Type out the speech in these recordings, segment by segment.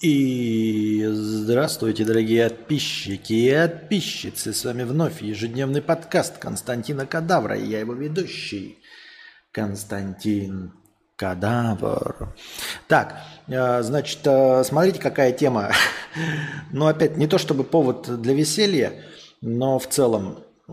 И здравствуйте, дорогие подписчики и подписчицы. С вами вновь ежедневный подкаст Константина Кадавра. И я его ведущий Константин Кадавр. Так, э, значит, э, смотрите, какая тема. Ну, опять, не то чтобы повод для веселья, но в целом. Э,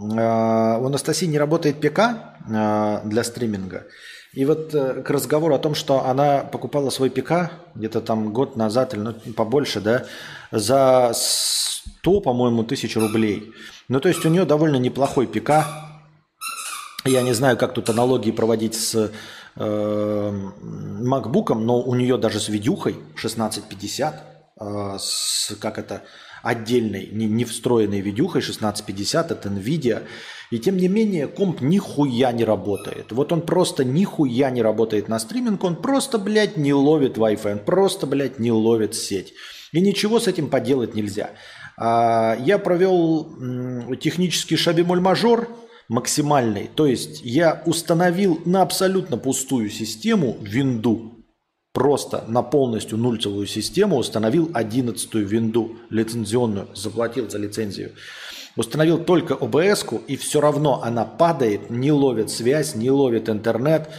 у Анастасии не работает ПК для стриминга. И вот э, к разговору о том, что она покупала свой ПК где-то там год назад или ну, побольше, да, за 100, по-моему, тысяч рублей. Ну, то есть у нее довольно неплохой ПК. Я не знаю, как тут аналогии проводить с э, но у нее даже с видюхой 1650, э, с, как это, отдельной, не, не встроенной видюхой 1650 это NVIDIA. И тем не менее комп нихуя не работает. Вот он просто нихуя не работает на стриминг, он просто, блядь, не ловит Wi-Fi, он просто, блядь, не ловит сеть. И ничего с этим поделать нельзя. А, я провел технический шабимоль-мажор максимальный. То есть я установил на абсолютно пустую систему винду просто на полностью нульцевую систему установил 11 винду лицензионную, заплатил за лицензию. Установил только обс и все равно она падает, не ловит связь, не ловит интернет.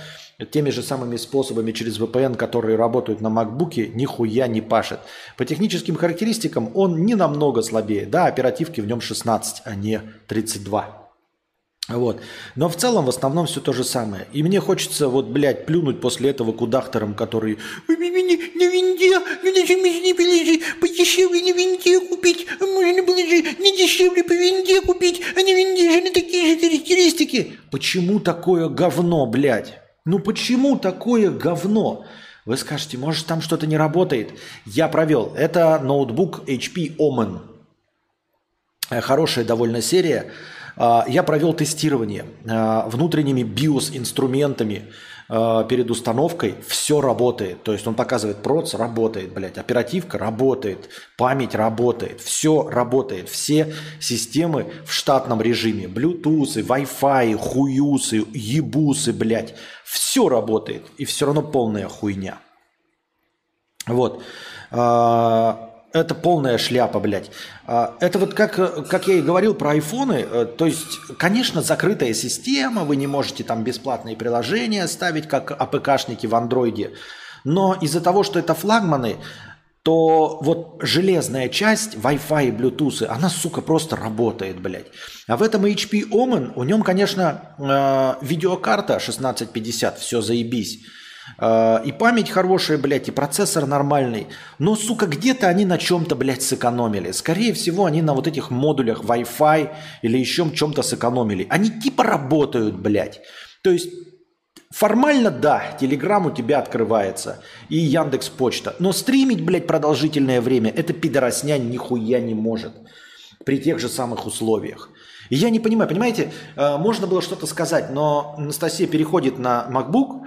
Теми же самыми способами через VPN, которые работают на MacBook, нихуя не пашет. По техническим характеристикам он не намного слабее. Да, оперативки в нем 16, а не 32. Вот. Но в целом, в основном все то же самое. И мне хочется, вот, блядь, плюнуть после этого кудахтором, который «Вы меня на винде, не были подешевле на винде купить, можно было же не дешевле по винде купить, а на винде же на такие же характеристики». Почему такое говно, блядь? Ну почему такое говно? Вы скажете, может там что-то не работает. Я провел. Это ноутбук HP Omen. Э, хорошая довольно серия. А, я провел тестирование а, внутренними BIOS-инструментами а, перед установкой. Все работает. То есть он показывает проц, работает, блядь. Оперативка работает, память работает. Все работает. Все системы в штатном режиме. Bluetooth, Wi-Fi, хуюсы, ебусы, блядь. Все работает. И все равно полная хуйня. Вот это полная шляпа, блядь. А, это вот как, как я и говорил про айфоны, э, то есть, конечно, закрытая система, вы не можете там бесплатные приложения ставить, как АПКшники в андроиде, но из-за того, что это флагманы, то вот железная часть Wi-Fi и Bluetooth, она, сука, просто работает, блядь. А в этом HP Omen, у нем, конечно, э, видеокарта 1650, все заебись. Э, и память хорошая, блядь, и процессор нормальный. Но, сука, где-то они на чем-то, блядь, сэкономили. Скорее всего, они на вот этих модулях Wi-Fi или еще чем-то сэкономили. Они типа работают, блядь. То есть Формально, да, Телеграм у тебя открывается и Яндекс Почта. Но стримить, блядь, продолжительное время, это пидоросня нихуя не может. При тех же самых условиях. Я не понимаю, понимаете, э, можно было что-то сказать, но Анастасия переходит на MacBook,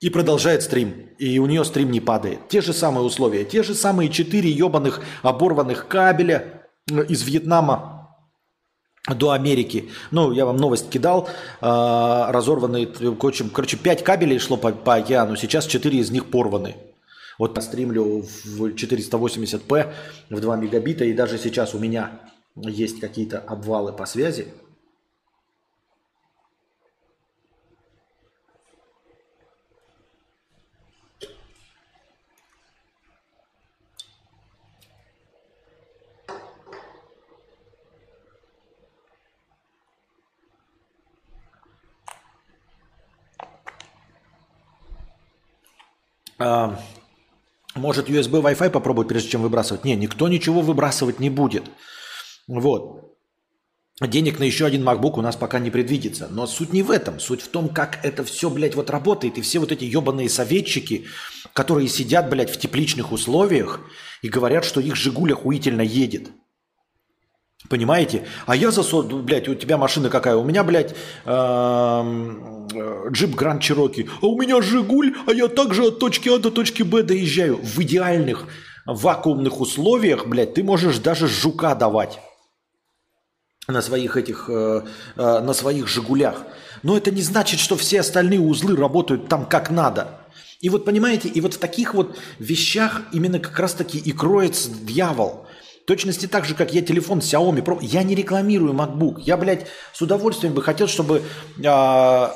и продолжает стрим. И у нее стрим не падает. Те же самые условия. Те же самые четыре ебаных оборванных кабеля э, из Вьетнама до Америки. Ну, я вам новость кидал. Э, разорванные, короче, пять кабелей шло по, по океану. Сейчас четыре из них порваны. Вот я стримлю в 480p в 2 мегабита. И даже сейчас у меня есть какие-то обвалы по связи. А, может USB Wi-Fi попробовать, прежде чем выбрасывать? Не, никто ничего выбрасывать не будет. Вот. Денег на еще один MacBook у нас пока не предвидится. Но суть не в этом. Суть в том, как это все, блядь, вот работает. И все вот эти ебаные советчики, которые сидят, блядь, в тепличных условиях и говорят, что их «Жигуль» охуительно едет. Понимаете? А я за... Блядь, у тебя машина какая? У меня, блядь, эм, э, джип Гранд Чироки. А у меня Жигуль, а я также от точки А до точки Б доезжаю. В идеальных вакуумных условиях, блядь, ты можешь даже жука давать на своих этих, э, э, на своих Жигулях. Но это не значит, что все остальные узлы работают там как надо. И вот понимаете, и вот в таких вот вещах именно как раз таки и кроется дьявол. Точности так же, как я телефон Xiaomi я не рекламирую MacBook. Я, блядь, с удовольствием бы хотел, чтобы э,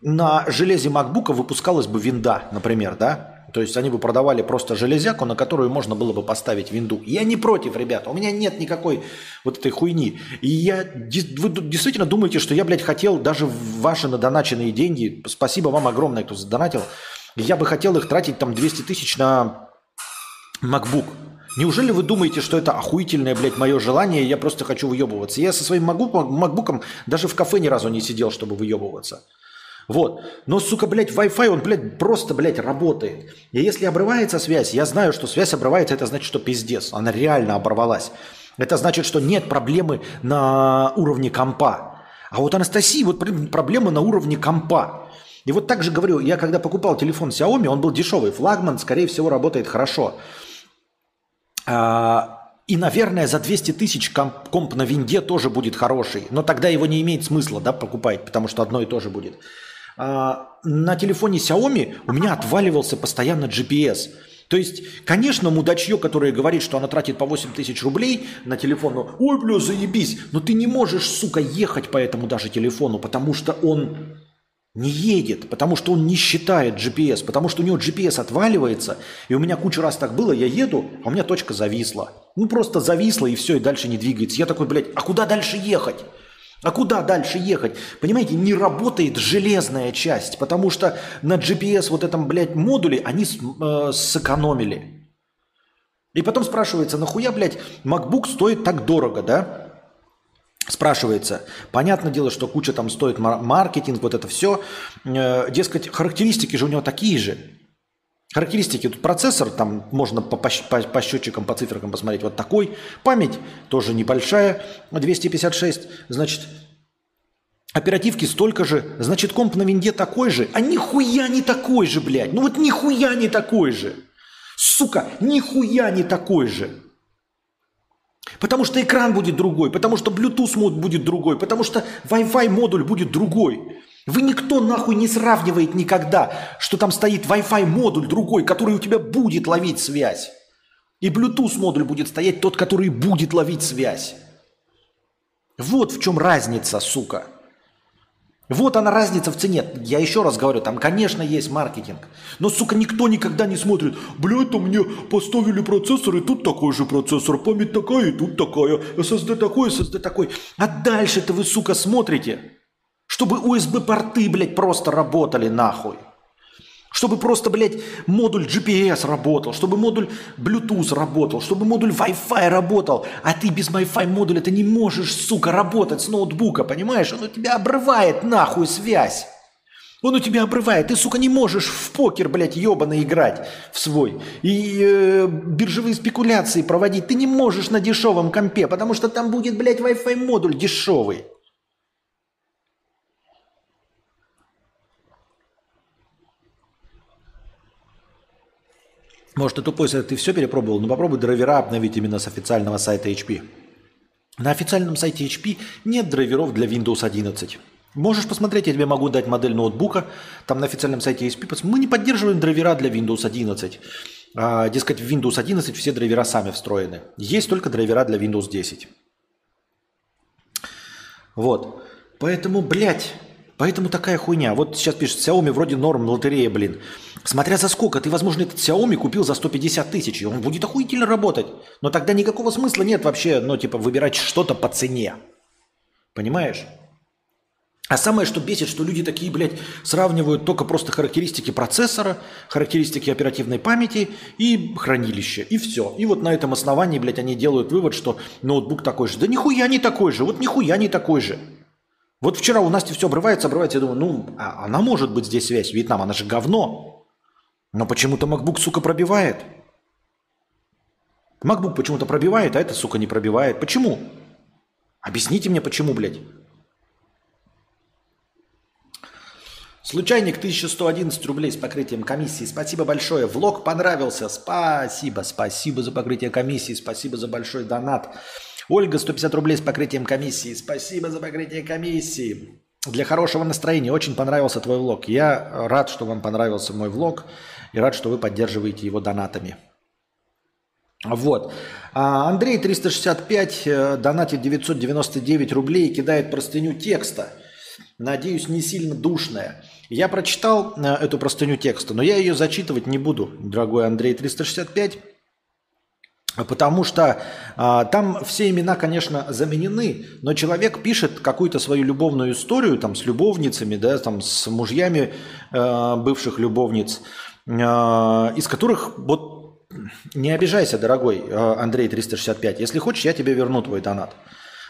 на железе MacBook выпускалась бы винда, например, да? То есть они бы продавали просто железяку, на которую можно было бы поставить винду. Я не против, ребята, у меня нет никакой вот этой хуйни. И я, вы действительно думаете, что я, блядь, хотел даже ваши надоначенные деньги, спасибо вам огромное, кто задонатил, я бы хотел их тратить там 200 тысяч на MacBook. Неужели вы думаете, что это охуительное, блядь, мое желание, я просто хочу выебываться? Я со своим MacBook даже в кафе ни разу не сидел, чтобы выебываться. Вот. Но, сука, блядь, Wi-Fi, он, блядь, просто, блядь, работает. И если обрывается связь, я знаю, что связь обрывается, это значит, что пиздец. Она реально оборвалась. Это значит, что нет проблемы на уровне компа. А вот Анастасии вот проблемы на уровне компа. И вот так же говорю, я когда покупал телефон Xiaomi, он был дешевый, флагман, скорее всего, работает хорошо. И, наверное, за 200 тысяч комп, комп на винде тоже будет хороший. Но тогда его не имеет смысла да, покупать, потому что одно и то же будет. А, на телефоне Xiaomi у меня отваливался постоянно GPS. То есть, конечно, мудачье, которое говорит, что она тратит по 8 тысяч рублей на телефон, ну, ой, бля, заебись, но ты не можешь, сука, ехать по этому даже телефону, потому что он не едет, потому что он не считает GPS, потому что у него GPS отваливается, и у меня кучу раз так было, я еду, а у меня точка зависла. Ну просто зависла и все, и дальше не двигается. Я такой, блядь, а куда дальше ехать? А куда дальше ехать? Понимаете, не работает железная часть, потому что на GPS вот этом, блядь, модуле они э, сэкономили. И потом спрашивается, нахуя, блядь, MacBook стоит так дорого, да? Спрашивается, понятное дело, что куча там стоит маркетинг, вот это все. Э, дескать, характеристики же у него такие же. Характеристики, тут процессор, там можно по, по, по счетчикам, по циферкам посмотреть, вот такой. Память тоже небольшая, 256, значит, оперативки столько же, значит, комп на винде такой же, а нихуя не такой же, блядь, ну вот нихуя не такой же. Сука, нихуя не такой же. Потому что экран будет другой, потому что Bluetooth мод будет другой, потому что Wi-Fi модуль будет другой. Вы никто нахуй не сравнивает никогда, что там стоит Wi-Fi модуль другой, который у тебя будет ловить связь. И Bluetooth модуль будет стоять тот, который будет ловить связь. Вот в чем разница, сука. Вот она разница в цене. Я еще раз говорю, там, конечно, есть маркетинг. Но, сука, никто никогда не смотрит. Бля, там мне поставили процессор, и тут такой же процессор, память такая, и тут такая, SSD такой, SSD такой. А дальше-то вы, сука, смотрите. Чтобы USB-порты, блядь, просто работали нахуй. Чтобы просто, блядь, модуль GPS работал, чтобы модуль Bluetooth работал, чтобы модуль Wi-Fi работал. А ты без Wi-Fi модуля ты не можешь, сука, работать с ноутбука, понимаешь? Он у тебя обрывает нахуй связь. Он у тебя обрывает. Ты, сука, не можешь в покер, блядь, ебаный играть в свой. И э, биржевые спекуляции проводить. Ты не можешь на дешевом компе, потому что там будет, блядь, Wi-Fi модуль дешевый. Может, ты тупой, если ты все перепробовал, но попробуй драйвера обновить именно с официального сайта HP. На официальном сайте HP нет драйверов для Windows 11. Можешь посмотреть, я тебе могу дать модель ноутбука. Там на официальном сайте HP. Мы не поддерживаем драйвера для Windows 11. А, дескать, в Windows 11 все драйвера сами встроены. Есть только драйвера для Windows 10. Вот. Поэтому, блядь, Поэтому такая хуйня. Вот сейчас пишет, Xiaomi вроде норм, лотерея, блин. Смотря за сколько. Ты, возможно, этот Xiaomi купил за 150 тысяч, и он будет охуительно работать. Но тогда никакого смысла нет вообще, ну, типа, выбирать что-то по цене. Понимаешь? А самое, что бесит, что люди такие, блядь, сравнивают только просто характеристики процессора, характеристики оперативной памяти и хранилища, и все. И вот на этом основании, блядь, они делают вывод, что ноутбук такой же. Да нихуя не такой же, вот нихуя не такой же. Вот вчера у Насти все обрывается, обрывается. Я думаю, ну, а она может быть здесь связь. Вьетнам, она же говно. Но почему-то MacBook, сука, пробивает. MacBook почему-то пробивает, а это, сука, не пробивает. Почему? Объясните мне, почему, блядь. Случайник 1111 рублей с покрытием комиссии. Спасибо большое. Влог понравился. Спасибо. Спасибо за покрытие комиссии. Спасибо за большой донат. Ольга, 150 рублей с покрытием комиссии. Спасибо за покрытие комиссии. Для хорошего настроения очень понравился твой влог. Я рад, что вам понравился мой влог и рад, что вы поддерживаете его донатами. Вот. А Андрей 365 э, донатит 999 рублей и кидает простыню текста. Надеюсь, не сильно душная. Я прочитал э, эту простыню текста, но я ее зачитывать не буду, дорогой Андрей 365. Потому что а, там все имена, конечно, заменены, но человек пишет какую-то свою любовную историю там с любовницами, да, там с мужьями э, бывших любовниц, э, из которых вот не обижайся, дорогой э, Андрей 365, если хочешь, я тебе верну твой донат.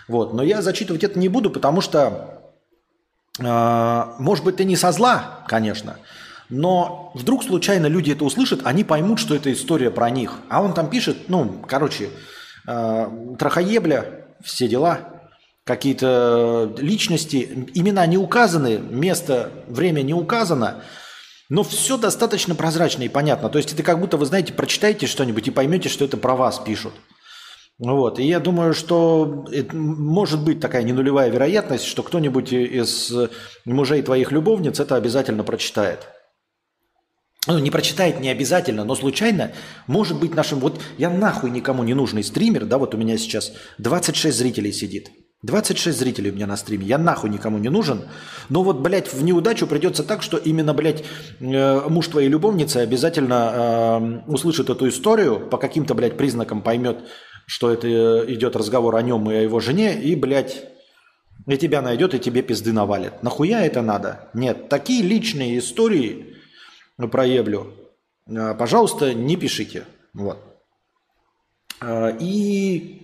Вот, но я зачитывать это не буду, потому что, э, может быть, ты не со зла, конечно, но вдруг случайно люди это услышат, они поймут, что это история про них. А он там пишет, ну, короче, э, трахоебля, все дела, какие-то личности, имена не указаны, место, время не указано, но все достаточно прозрачно и понятно. То есть это как будто вы знаете, прочитаете что-нибудь и поймете, что это про вас пишут. Вот. И я думаю, что это может быть такая ненулевая вероятность, что кто-нибудь из мужей твоих любовниц это обязательно прочитает ну, не прочитает не обязательно, но случайно может быть нашим... Вот я нахуй никому не нужный стример, да, вот у меня сейчас 26 зрителей сидит. 26 зрителей у меня на стриме. Я нахуй никому не нужен. Но вот, блядь, в неудачу придется так, что именно, блядь, э, муж твоей любовницы обязательно э, услышит эту историю, по каким-то, блядь, признакам поймет, что это э, идет разговор о нем и о его жене, и, блядь, и тебя найдет, и тебе пизды навалит. Нахуя это надо? Нет, такие личные истории проеблю, а, пожалуйста, не пишите. Вот. А, и,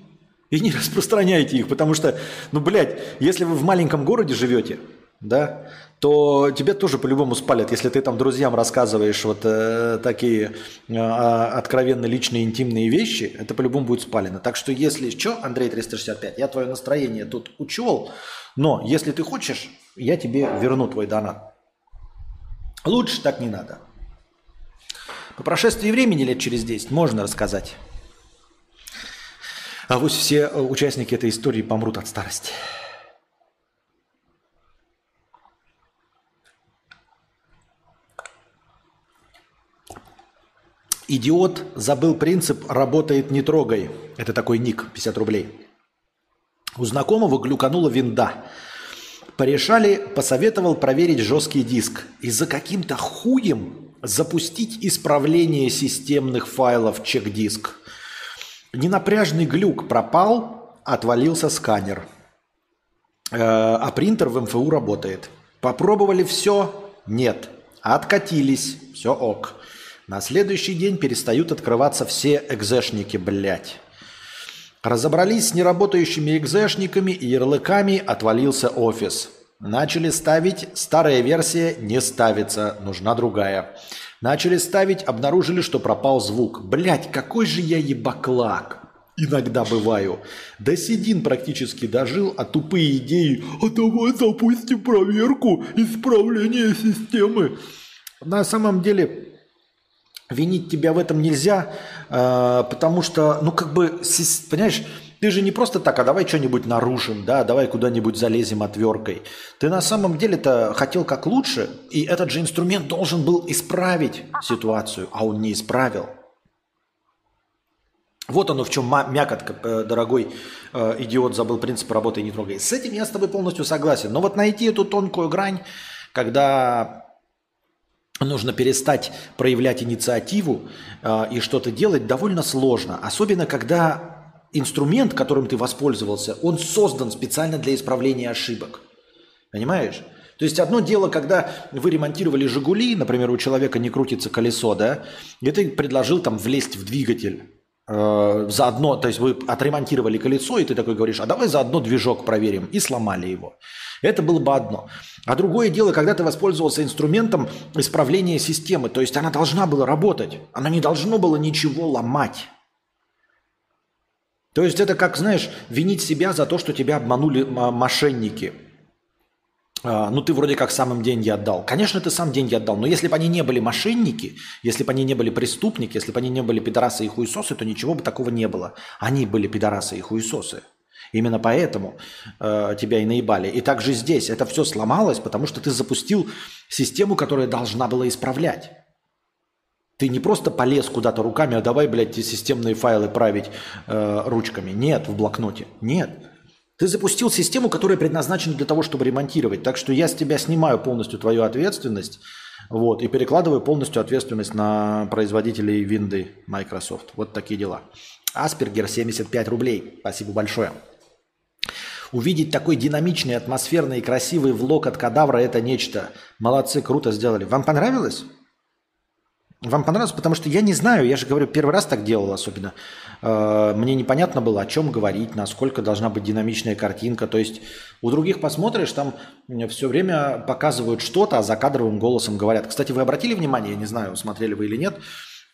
и не распространяйте их, потому что, ну, блядь, если вы в маленьком городе живете, да, то тебя тоже по-любому спалят, если ты там друзьям рассказываешь вот э, такие э, откровенно личные интимные вещи, это по-любому будет спалено. Так что если что, Андрей 365, я твое настроение тут учел, но если ты хочешь, я тебе верну твой донат. Лучше так не надо. По прошествии времени лет через 10 можно рассказать. А вот все э, участники этой истории помрут от старости. Идиот забыл принцип «работает, не трогай». Это такой ник, 50 рублей. У знакомого глюканула винда – Порешали, посоветовал проверить жесткий диск и за каким-то хуем запустить исправление системных файлов чек-диск. Ненапряжный глюк пропал, отвалился сканер. Э, а принтер в МФУ работает. Попробовали все? Нет. Откатились. Все ок. На следующий день перестают открываться все экзешники, блядь. Разобрались с неработающими экзешниками и ярлыками, отвалился офис. Начали ставить, старая версия не ставится, нужна другая. Начали ставить, обнаружили, что пропал звук. Блять, какой же я ебаклак. Иногда бываю. До седин практически дожил, а тупые идеи «А давай запустим проверку исправления системы». На самом деле, винить тебя в этом нельзя, э, потому что, ну как бы, понимаешь, ты же не просто так, а давай что-нибудь нарушим, да, давай куда-нибудь залезем отверткой. Ты на самом деле-то хотел как лучше, и этот же инструмент должен был исправить ситуацию, а он не исправил. Вот оно в чем мякотка, э, дорогой э, идиот, забыл принцип работы и не трогай. С этим я с тобой полностью согласен. Но вот найти эту тонкую грань, когда нужно перестать проявлять инициативу э, и что-то делать, довольно сложно. Особенно, когда инструмент, которым ты воспользовался, он создан специально для исправления ошибок. Понимаешь? То есть одно дело, когда вы ремонтировали «Жигули», например, у человека не крутится колесо, да, и ты предложил там влезть в двигатель. Э, заодно, то есть вы отремонтировали колесо, и ты такой говоришь, а давай заодно движок проверим, и сломали его. Это было бы одно. А другое дело, когда ты воспользовался инструментом исправления системы, то есть она должна была работать, она не должно было ничего ломать. То есть это как, знаешь, винить себя за то, что тебя обманули мошенники. А, ну, ты вроде как самым деньги отдал. Конечно, ты сам деньги отдал, но если бы они не были мошенники, если бы они не были преступники, если бы они не были пидорасы и хуесосы, то ничего бы такого не было. Они были пидорасы и хуесосы. Именно поэтому э, тебя и наебали. И также здесь это все сломалось, потому что ты запустил систему, которая должна была исправлять. Ты не просто полез куда-то руками, а давай, блядь, эти системные файлы править э, ручками. Нет, в блокноте. Нет. Ты запустил систему, которая предназначена для того, чтобы ремонтировать. Так что я с тебя снимаю полностью твою ответственность вот, и перекладываю полностью ответственность на производителей винды Microsoft. Вот такие дела. Аспергер 75 рублей. Спасибо большое. Увидеть такой динамичный, атмосферный и красивый влог от кадавра – это нечто. Молодцы, круто сделали. Вам понравилось? Вам понравилось? Потому что я не знаю, я же говорю, первый раз так делал особенно. Э, мне непонятно было, о чем говорить, насколько должна быть динамичная картинка. То есть у других посмотришь, там все время показывают что-то, а за кадровым голосом говорят. Кстати, вы обратили внимание, я не знаю, смотрели вы или нет,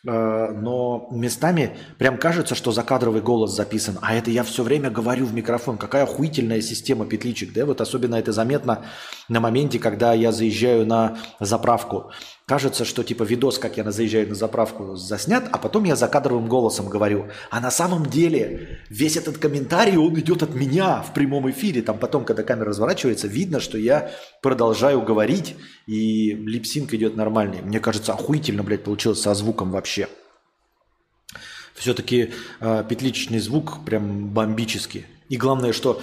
но местами прям кажется, что закадровый голос записан, а это я все время говорю в микрофон. Какая охуительная система петличек, да? Вот особенно это заметно на моменте, когда я заезжаю на заправку. Кажется, что типа видос, как я заезжаю на заправку, заснят, а потом я закадровым голосом говорю. А на самом деле весь этот комментарий, он идет от меня в прямом эфире. Там потом, когда камера разворачивается, видно, что я продолжаю говорить, и липсинг идет нормальный. Мне кажется, охуительно, блядь, получилось со звуком вообще. Все-таки э, петличный звук прям бомбический. И главное, что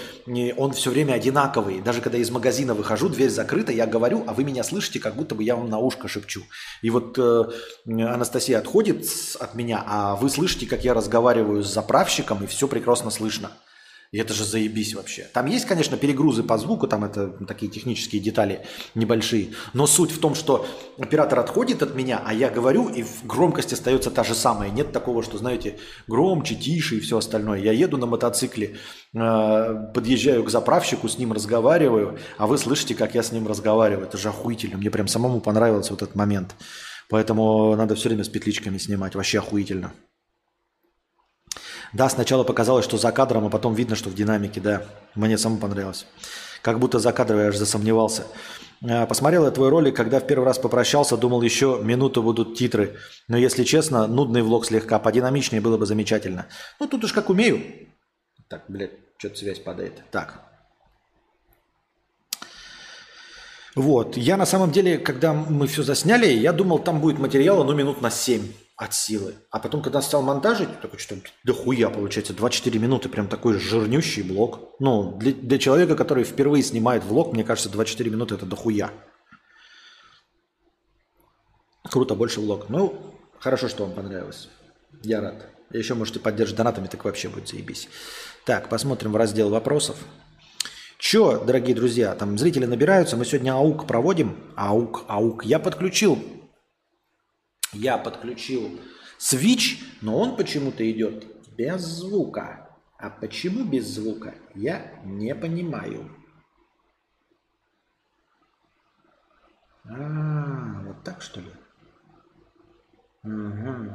он все время одинаковый. Даже когда из магазина выхожу, дверь закрыта, я говорю, а вы меня слышите, как будто бы я вам на ушко шепчу. И вот э, Анастасия отходит от меня, а вы слышите, как я разговариваю с заправщиком, и все прекрасно слышно. И это же заебись вообще. Там есть, конечно, перегрузы по звуку, там это такие технические детали небольшие. Но суть в том, что оператор отходит от меня, а я говорю, и громкость остается та же самая. Нет такого, что, знаете, громче, тише и все остальное. Я еду на мотоцикле, э, подъезжаю к заправщику, с ним разговариваю, а вы слышите, как я с ним разговариваю. Это же охуительно. Мне прям самому понравился вот этот момент. Поэтому надо все время с петличками снимать. Вообще охуительно. Да, сначала показалось, что за кадром, а потом видно, что в динамике, да. Мне самому понравилось. Как будто за кадром я аж засомневался. А, посмотрел я твой ролик, когда в первый раз попрощался, думал, еще минуту будут титры. Но если честно, нудный влог слегка, подинамичнее было бы замечательно. Ну, тут уж как умею. Так, блядь, что-то связь падает. Так. Вот. Я на самом деле, когда мы все засняли, я думал, там будет материала, ну, минут на 7 от силы. А потом, когда стал монтажить, такой что дохуя получается, 24 минуты, прям такой жирнющий блок. Ну, для, для человека, который впервые снимает влог, мне кажется, 24 минуты это дохуя. Круто, больше влог. Ну, хорошо, что вам понравилось. Я рад. Еще можете поддержать донатами, так вообще будет заебись. Так, посмотрим в раздел вопросов. Че, дорогие друзья, там зрители набираются, мы сегодня АУК проводим. АУК, АУК. Я подключил я подключил switch, но он почему-то идет без звука. А почему без звука, я не понимаю. А, вот так что ли? Угу.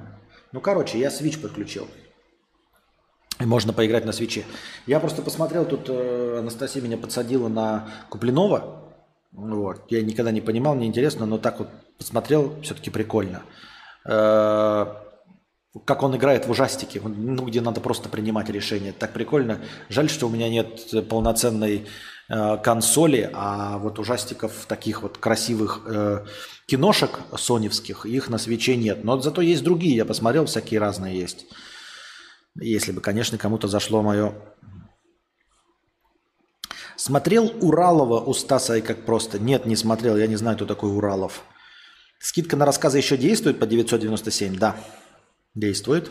Ну, короче, я switch подключил. И можно поиграть на свече. Я просто посмотрел, тут э, Анастасия меня подсадила на Куплинова. Вот. Я никогда не понимал, мне интересно, но так вот посмотрел, все-таки прикольно. Э, как он играет в ужастике, ну, где надо просто принимать решения. Так прикольно. Жаль, что у меня нет полноценной э, консоли, а вот ужастиков таких вот красивых э, киношек соневских, их на свече нет. Но зато есть другие, я посмотрел, всякие разные есть. Если бы, конечно, кому-то зашло мое... Смотрел Уралова у Стаса и как просто? Нет, не смотрел, я не знаю, кто такой Уралов. Скидка на рассказы еще действует по 997? Да, действует.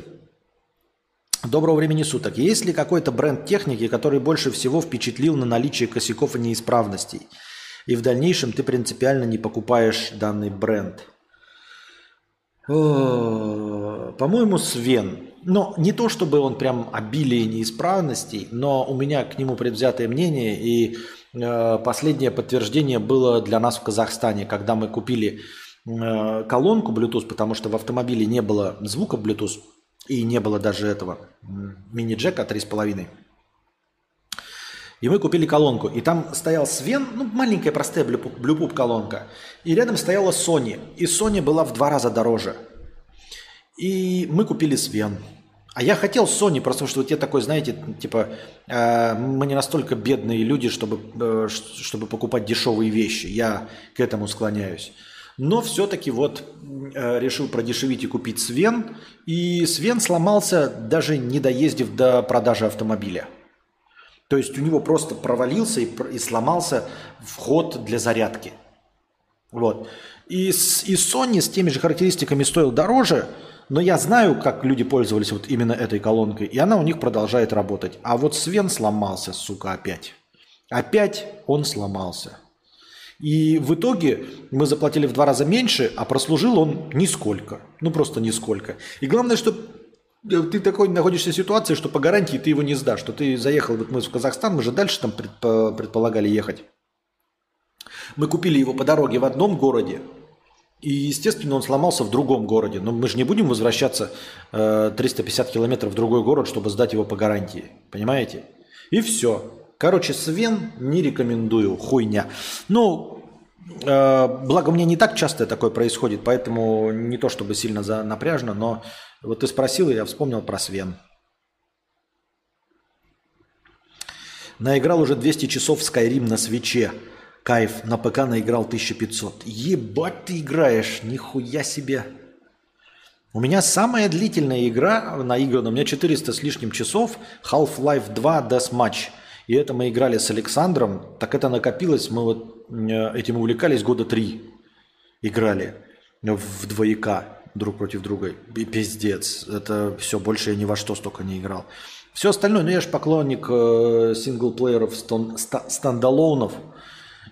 Доброго времени суток. Есть ли какой-то бренд техники, который больше всего впечатлил на наличие косяков и неисправностей? И в дальнейшем ты принципиально не покупаешь данный бренд? По-моему, Свен. Но не то, чтобы он прям обилие неисправностей, но у меня к нему предвзятое мнение. И э, последнее подтверждение было для нас в Казахстане, когда мы купили Э, колонку Bluetooth, потому что в автомобиле не было звука Bluetooth и не было даже этого мини-джека 3,5. И мы купили колонку. И там стоял Свен, ну, маленькая простая Bluetooth колонка. И рядом стояла Sony. И Sony была в два раза дороже. И мы купили Свен. А я хотел Sony, просто потому что вот я такой, знаете, типа, э, мы не настолько бедные люди, чтобы, э, чтобы покупать дешевые вещи. Я к этому склоняюсь. Но все-таки вот э, решил продешевить и купить Свен. И Свен сломался, даже не доездив до продажи автомобиля. То есть у него просто провалился и, и сломался вход для зарядки. Вот. И, и Sony с теми же характеристиками стоил дороже, но я знаю, как люди пользовались вот именно этой колонкой, и она у них продолжает работать. А вот Свен сломался, сука, опять. Опять он сломался. И в итоге мы заплатили в два раза меньше, а прослужил он нисколько. Ну просто нисколько. И главное, что ты такой находишься в ситуации, что по гарантии ты его не сдашь. Что ты заехал, вот мы в Казахстан, мы же дальше там предполагали ехать. Мы купили его по дороге в одном городе, и, естественно, он сломался в другом городе. Но мы же не будем возвращаться э, 350 километров в другой город, чтобы сдать его по гарантии. Понимаете? И все. Короче, Свен не рекомендую, хуйня. Ну, э, благо мне не так часто такое происходит, поэтому не то чтобы сильно за напряжно, но вот ты спросил, и я вспомнил про Свен. Наиграл уже 200 часов в Skyrim на свече. Кайф, на ПК наиграл 1500. Ебать ты играешь, нихуя себе. У меня самая длительная игра наиграна, у меня 400 с лишним часов, Half-Life 2 Deathmatch – и это мы играли с Александром, так это накопилось, мы вот этим увлекались года три. Играли в двояка друг против друга. И пиздец. Это все, больше я ни во что столько не играл. Все остальное, ну я же поклонник э, синглплееров, стон, ста, стандалонов.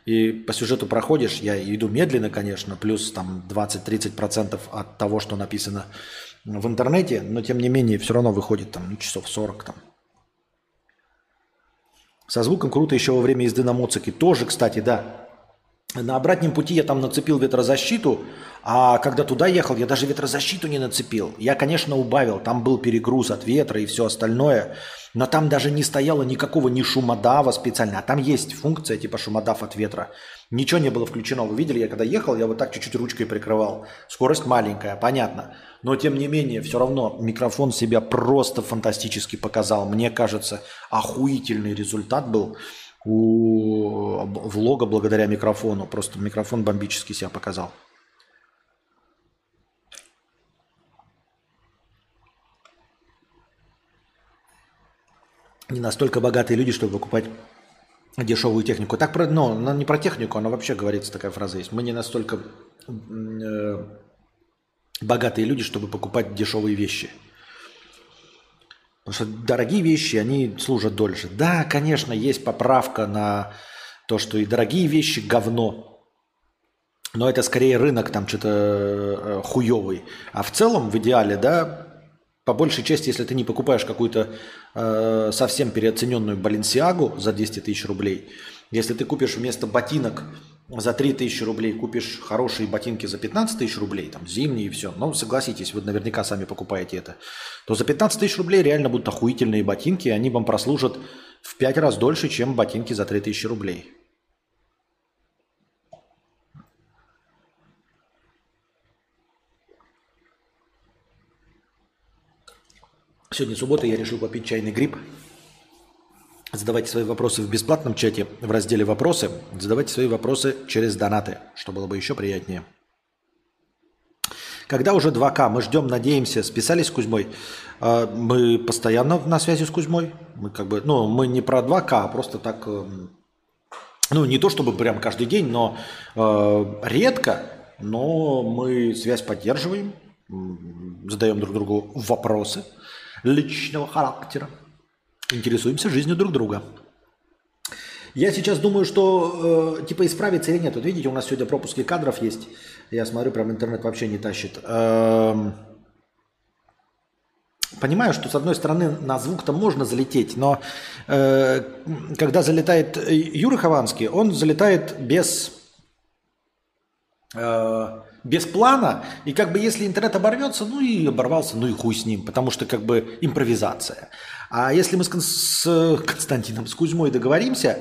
И по сюжету проходишь, я иду медленно, конечно, плюс там 20-30% от того, что написано в интернете, но тем не менее все равно выходит там ну, часов 40 там. Со звуком круто еще во время езды на моцике. Тоже, кстати, да. На обратном пути я там нацепил ветрозащиту, а когда туда ехал, я даже ветрозащиту не нацепил. Я, конечно, убавил, там был перегруз от ветра и все остальное, но там даже не стояло никакого ни шумодава специально, а там есть функция типа шумодав от ветра. Ничего не было включено. Вы видели, я когда ехал, я вот так чуть-чуть ручкой прикрывал. Скорость маленькая, понятно. Но тем не менее, все равно микрофон себя просто фантастически показал. Мне кажется, охуительный результат был у влога благодаря микрофону. Просто микрофон бомбически себя показал. Не настолько богатые люди, чтобы покупать дешевую технику. Так, про, ну, не про технику, она вообще говорится, такая фраза есть. Мы не настолько э, богатые люди, чтобы покупать дешевые вещи. Потому что дорогие вещи, они служат дольше. Да, конечно, есть поправка на то, что и дорогие вещи говно. Но это скорее рынок там что-то э, хуевый. А в целом, в идеале, да, по большей части, если ты не покупаешь какую-то э, совсем переоцененную Баленсиагу за 200 тысяч рублей, если ты купишь вместо ботинок за 3 тысячи рублей, купишь хорошие ботинки за 15 тысяч рублей, там зимние и все, ну согласитесь, вы наверняка сами покупаете это, то за 15 тысяч рублей реально будут охуительные ботинки, и они вам прослужат в 5 раз дольше, чем ботинки за 3 тысячи рублей. Сегодня суббота, я решил попить чайный гриб. Задавайте свои вопросы в бесплатном чате в разделе «Вопросы». Задавайте свои вопросы через донаты, что было бы еще приятнее. Когда уже 2К, мы ждем, надеемся, списались с Кузьмой. А, мы постоянно на связи с Кузьмой. Мы как бы, ну, мы не про 2К, а просто так, эм, ну, не то чтобы прям каждый день, но э, редко, но мы связь поддерживаем, задаем друг другу вопросы – личного характера. Интересуемся жизнью друг друга. Я сейчас думаю, что э, типа исправиться или нет. Вот видите, у нас сегодня пропуски кадров есть. Я смотрю, прям интернет вообще не тащит. Эм, понимаю, что с одной стороны на звук-то можно залететь, но э, когда залетает Юра Хованский, он залетает без э, без плана, и как бы если интернет оборвется, ну и оборвался, ну и хуй с ним, потому что как бы импровизация. А если мы с, с Константином, с Кузьмой договоримся,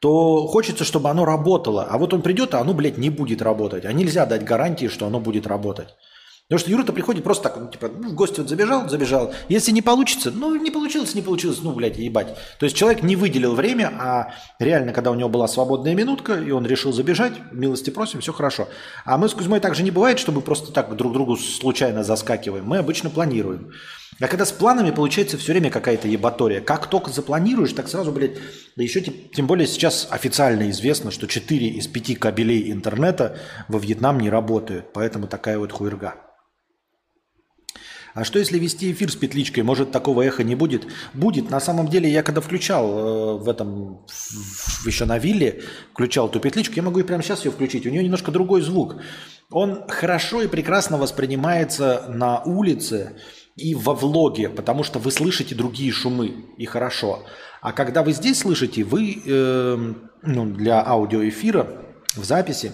то хочется, чтобы оно работало. А вот он придет, а оно, блядь, не будет работать. А нельзя дать гарантии, что оно будет работать. Потому что Юра-то приходит просто так, ну, типа, в гости вот забежал, забежал. Если не получится, ну, не получилось, не получилось, ну, блядь, ебать. То есть человек не выделил время, а реально, когда у него была свободная минутка, и он решил забежать, милости просим, все хорошо. А мы с Кузьмой также не бывает, чтобы просто так друг другу случайно заскакиваем. Мы обычно планируем. А когда с планами получается все время какая-то ебатория. Как только запланируешь, так сразу, блядь, да еще тем более сейчас официально известно, что 4 из 5 кабелей интернета во Вьетнам не работают. Поэтому такая вот хуерга. А что если вести эфир с петличкой? Может, такого эха не будет? Будет. На самом деле, я когда включал э, в этом, в, еще на вилле, включал эту петличку, я могу и прямо сейчас ее включить. У нее немножко другой звук. Он хорошо и прекрасно воспринимается на улице и во влоге, потому что вы слышите другие шумы, и хорошо. А когда вы здесь слышите, вы э, ну, для аудиоэфира в записи,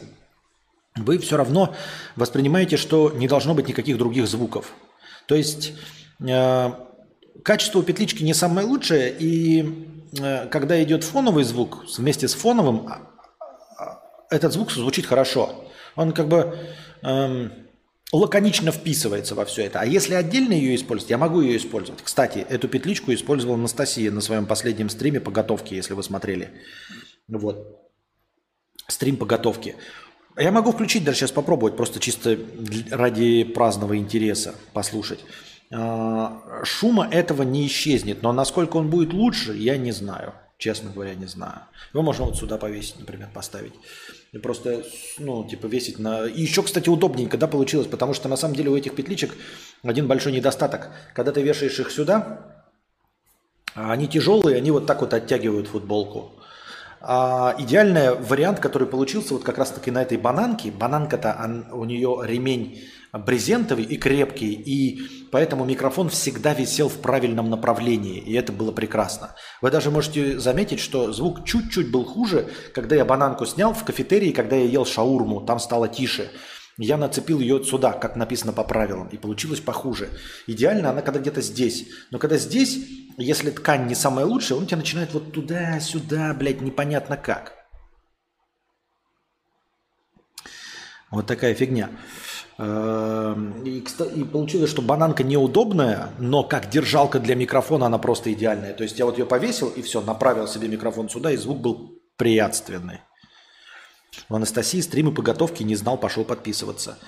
вы все равно воспринимаете, что не должно быть никаких других звуков. То есть э, качество у петлички не самое лучшее, и э, когда идет фоновый звук вместе с фоновым, а, а, этот звук звучит хорошо. Он как бы э, лаконично вписывается во все это. А если отдельно ее использовать, я могу ее использовать. Кстати, эту петличку использовала Анастасия на своем последнем стриме по готовке, если вы смотрели. Вот. Стрим по готовке. Я могу включить даже сейчас попробовать, просто чисто ради праздного интереса послушать. А, шума этого не исчезнет, но насколько он будет лучше, я не знаю. Честно говоря, не знаю. Его можно вот сюда повесить, например, поставить. Просто, ну, типа весить на... И еще, кстати, удобненько, да, получилось, потому что на самом деле у этих петличек один большой недостаток. Когда ты вешаешь их сюда, они тяжелые, они вот так вот оттягивают футболку. А идеальный вариант, который получился вот как раз-таки на этой бананке, бананка-то у нее ремень брезентовый и крепкий, и поэтому микрофон всегда висел в правильном направлении, и это было прекрасно. Вы даже можете заметить, что звук чуть-чуть был хуже, когда я бананку снял в кафетерии, когда я ел шаурму, там стало тише. Я нацепил ее сюда, как написано по правилам, и получилось похуже. Идеально она когда где-то здесь. Но когда здесь, если ткань не самая лучшая, он тебя начинает вот туда-сюда, блядь, непонятно как. Вот такая фигня. Эм, и, и получилось, что бананка неудобная, но как держалка для микрофона она просто идеальная. То есть я вот ее повесил и все, направил себе микрофон сюда, и звук был приятственный. У Анастасии стримы по готовке не знал, пошел подписываться.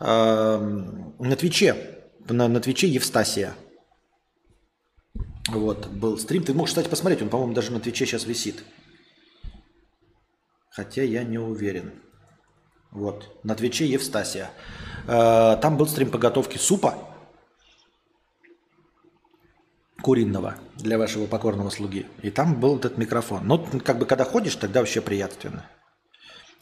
Эм, на Твиче, на, на Твиче Евстасия. Вот, был стрим. Ты можешь, кстати, посмотреть, он, по-моему, даже на Твиче сейчас висит. Хотя я не уверен. Вот, на Твиче Евстасия. Э, там был стрим по готовке супа куриного для вашего покорного слуги. И там был этот микрофон. Ну, как бы, когда ходишь, тогда вообще приятственно.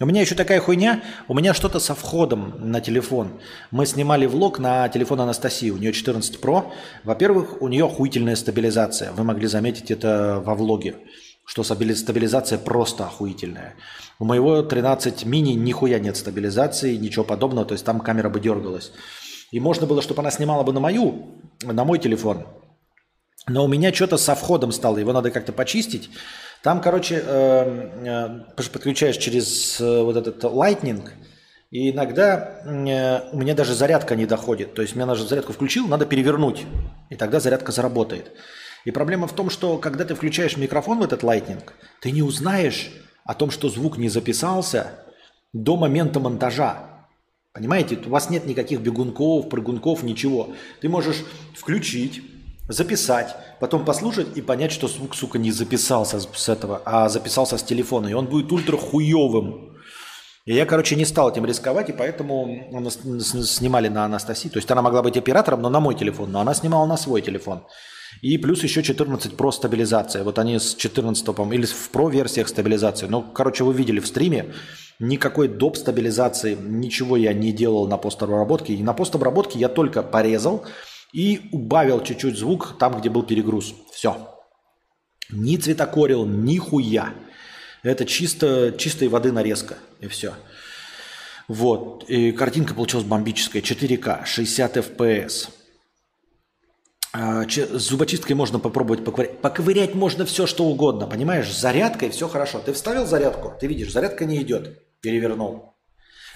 У меня еще такая хуйня, у меня что-то со входом на телефон. Мы снимали влог на телефон Анастасии, у нее 14 Pro. Во-первых, у нее охуительная стабилизация. Вы могли заметить это во влоге, что стабилизация просто охуительная. У моего 13 мини нихуя нет стабилизации, ничего подобного, то есть там камера бы дергалась. И можно было, чтобы она снимала бы на мою, на мой телефон. Но у меня что-то со входом стало, его надо как-то почистить. Там, короче, эм, э, подключаешь через э, вот этот Lightning, и иногда э, у меня даже зарядка не доходит. То есть мне надо зарядку включил, надо перевернуть, и тогда зарядка заработает. И проблема в том, что когда ты включаешь микрофон в этот Lightning, ты не узнаешь о том, что звук не записался до момента монтажа. Понимаете, у вас нет никаких бегунков, прыгунков, ничего. Ты можешь включить, записать, потом послушать и понять, что звук, сука, не записался с этого, а записался с телефона, и он будет ультра хуевым. И я, короче, не стал этим рисковать, и поэтому снимали на Анастасии. То есть она могла быть оператором, но на мой телефон, но она снимала на свой телефон. И плюс еще 14 Pro стабилизация. Вот они с 14 или в Pro версиях стабилизации. Ну, короче, вы видели в стриме, никакой доп стабилизации, ничего я не делал на постобработке. И на постобработке я только порезал, и убавил чуть-чуть звук там, где был перегруз. Все. Ни цветокорил, ни хуя. Это чисто, чистой воды нарезка. И все. Вот. И картинка получилась бомбическая. 4К, 60 FPS. С зубочисткой можно попробовать поковырять. Поковырять можно все, что угодно, понимаешь? Зарядкой все хорошо. Ты вставил зарядку, ты видишь, зарядка не идет. Перевернул.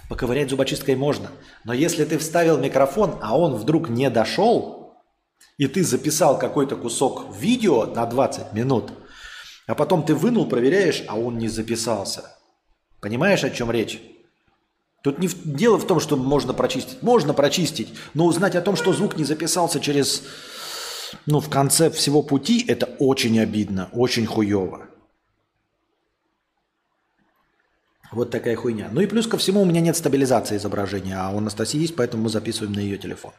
Поковырять зубочисткой можно. Но если ты вставил микрофон, а он вдруг не дошел, и ты записал какой-то кусок видео на 20 минут, а потом ты вынул, проверяешь, а он не записался. Понимаешь, о чем речь? Тут не в... дело в том, что можно прочистить. Можно прочистить, но узнать о том, что звук не записался через, ну, в конце всего пути, это очень обидно, очень хуево. Вот такая хуйня. Ну и плюс ко всему у меня нет стабилизации изображения, а у Анастасии есть, поэтому мы записываем на ее телефон.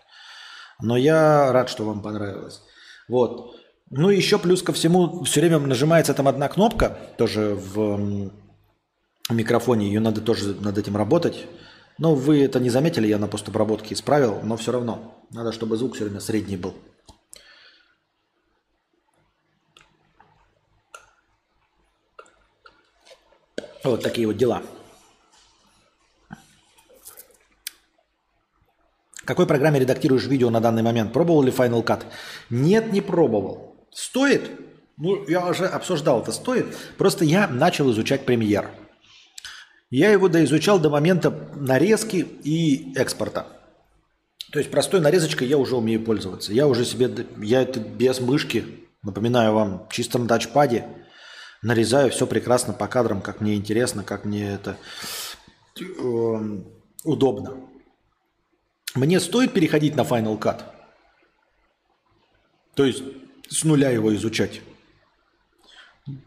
Но я рад, что вам понравилось. Вот. Ну и еще плюс ко всему все время нажимается там одна кнопка, тоже в микрофоне, ее надо тоже над этим работать. Но вы это не заметили, я на постобработке исправил, но все равно надо, чтобы звук все время средний был. Вот такие вот дела. Какой программе редактируешь видео на данный момент? Пробовал ли Final Cut? Нет, не пробовал. Стоит? Ну, я уже обсуждал, это стоит. Просто я начал изучать премьер. Я его доизучал до момента нарезки и экспорта. То есть простой нарезочкой я уже умею пользоваться. Я уже себе, я это без мышки, напоминаю вам, чисто на тачпаде – нарезаю все прекрасно по кадрам, как мне интересно, как мне это э, удобно. Мне стоит переходить на Final Cut? То есть с нуля его изучать?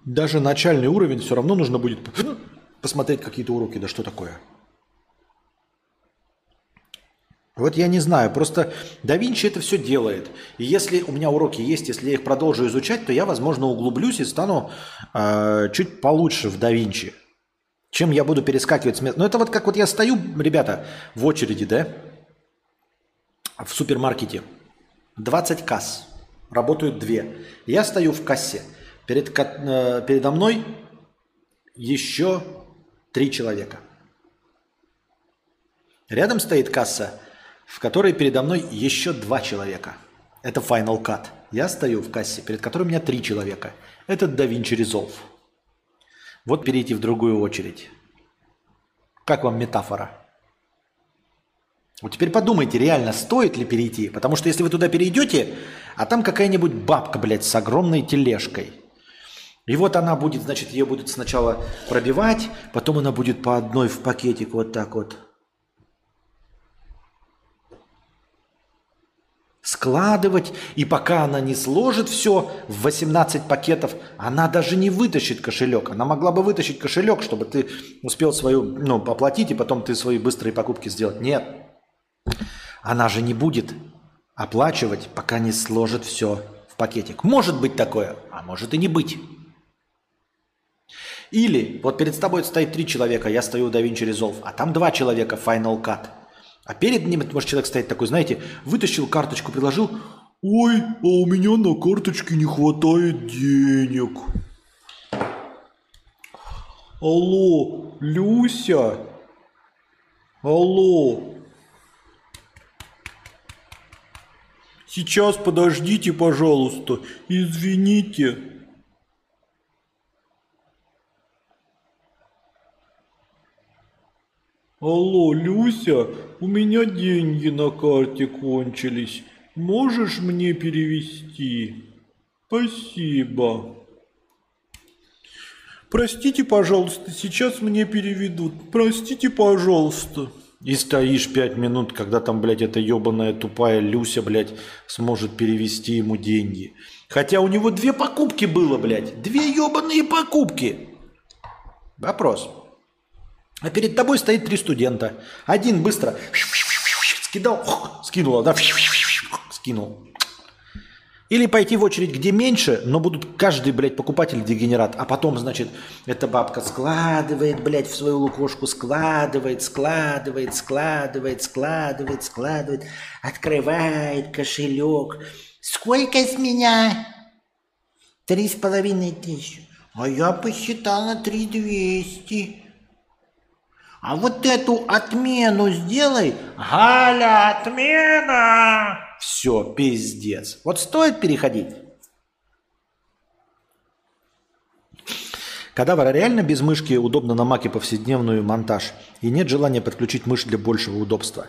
Даже начальный уровень все равно нужно будет посмотреть какие-то уроки. Да что такое? Вот я не знаю, просто да Винчи это все делает. И если у меня уроки есть, если я их продолжу изучать, то я, возможно, углублюсь и стану э, чуть получше в да Винчи, чем я буду перескакивать с места. Ну это вот как вот я стою, ребята, в очереди, да, в супермаркете. 20 касс, работают две. Я стою в кассе. Перед, э, передо мной еще три человека. Рядом стоит касса в которой передо мной еще два человека. Это Final Cut. Я стою в кассе, перед которой у меня три человека. Это DaVinci Resolve. Вот перейти в другую очередь. Как вам метафора? Вот теперь подумайте, реально стоит ли перейти. Потому что если вы туда перейдете, а там какая-нибудь бабка, блядь, с огромной тележкой. И вот она будет, значит, ее будут сначала пробивать, потом она будет по одной в пакетик вот так вот складывать, и пока она не сложит все в 18 пакетов, она даже не вытащит кошелек. Она могла бы вытащить кошелек, чтобы ты успел свою, ну, оплатить, и потом ты свои быстрые покупки сделать. Нет. Она же не будет оплачивать, пока не сложит все в пакетик. Может быть такое, а может и не быть. Или вот перед тобой стоит три человека, я стою у DaVinci Resolve, а там два человека Final Cut – а перед ним, может, человек стоит такой, знаете, вытащил карточку, приложил. Ой, а у меня на карточке не хватает денег. Алло, Люся? Алло. Сейчас подождите, пожалуйста. Извините. Алло, Люся, у меня деньги на карте кончились. Можешь мне перевести? Спасибо. Простите, пожалуйста, сейчас мне переведут. Простите, пожалуйста. И стоишь пять минут, когда там, блядь, эта ебаная тупая Люся, блядь, сможет перевести ему деньги. Хотя у него две покупки было, блядь. Две ебаные покупки. Вопрос. А перед тобой стоит три студента. Один быстро скидал, скинула, да, скинул. Или пойти в очередь, где меньше, но будут каждый, блядь, покупатель дегенерат. А потом, значит, эта бабка складывает, блядь, в свою лукошку, складывает, складывает, складывает, складывает, складывает, открывает кошелек. Сколько с меня? Три с половиной тысячи. А я посчитала три двести. А вот эту отмену сделай. Галя, отмена! Все, пиздец. Вот стоит переходить? Кадавр, а реально без мышки удобно на маке повседневную монтаж? И нет желания подключить мышь для большего удобства?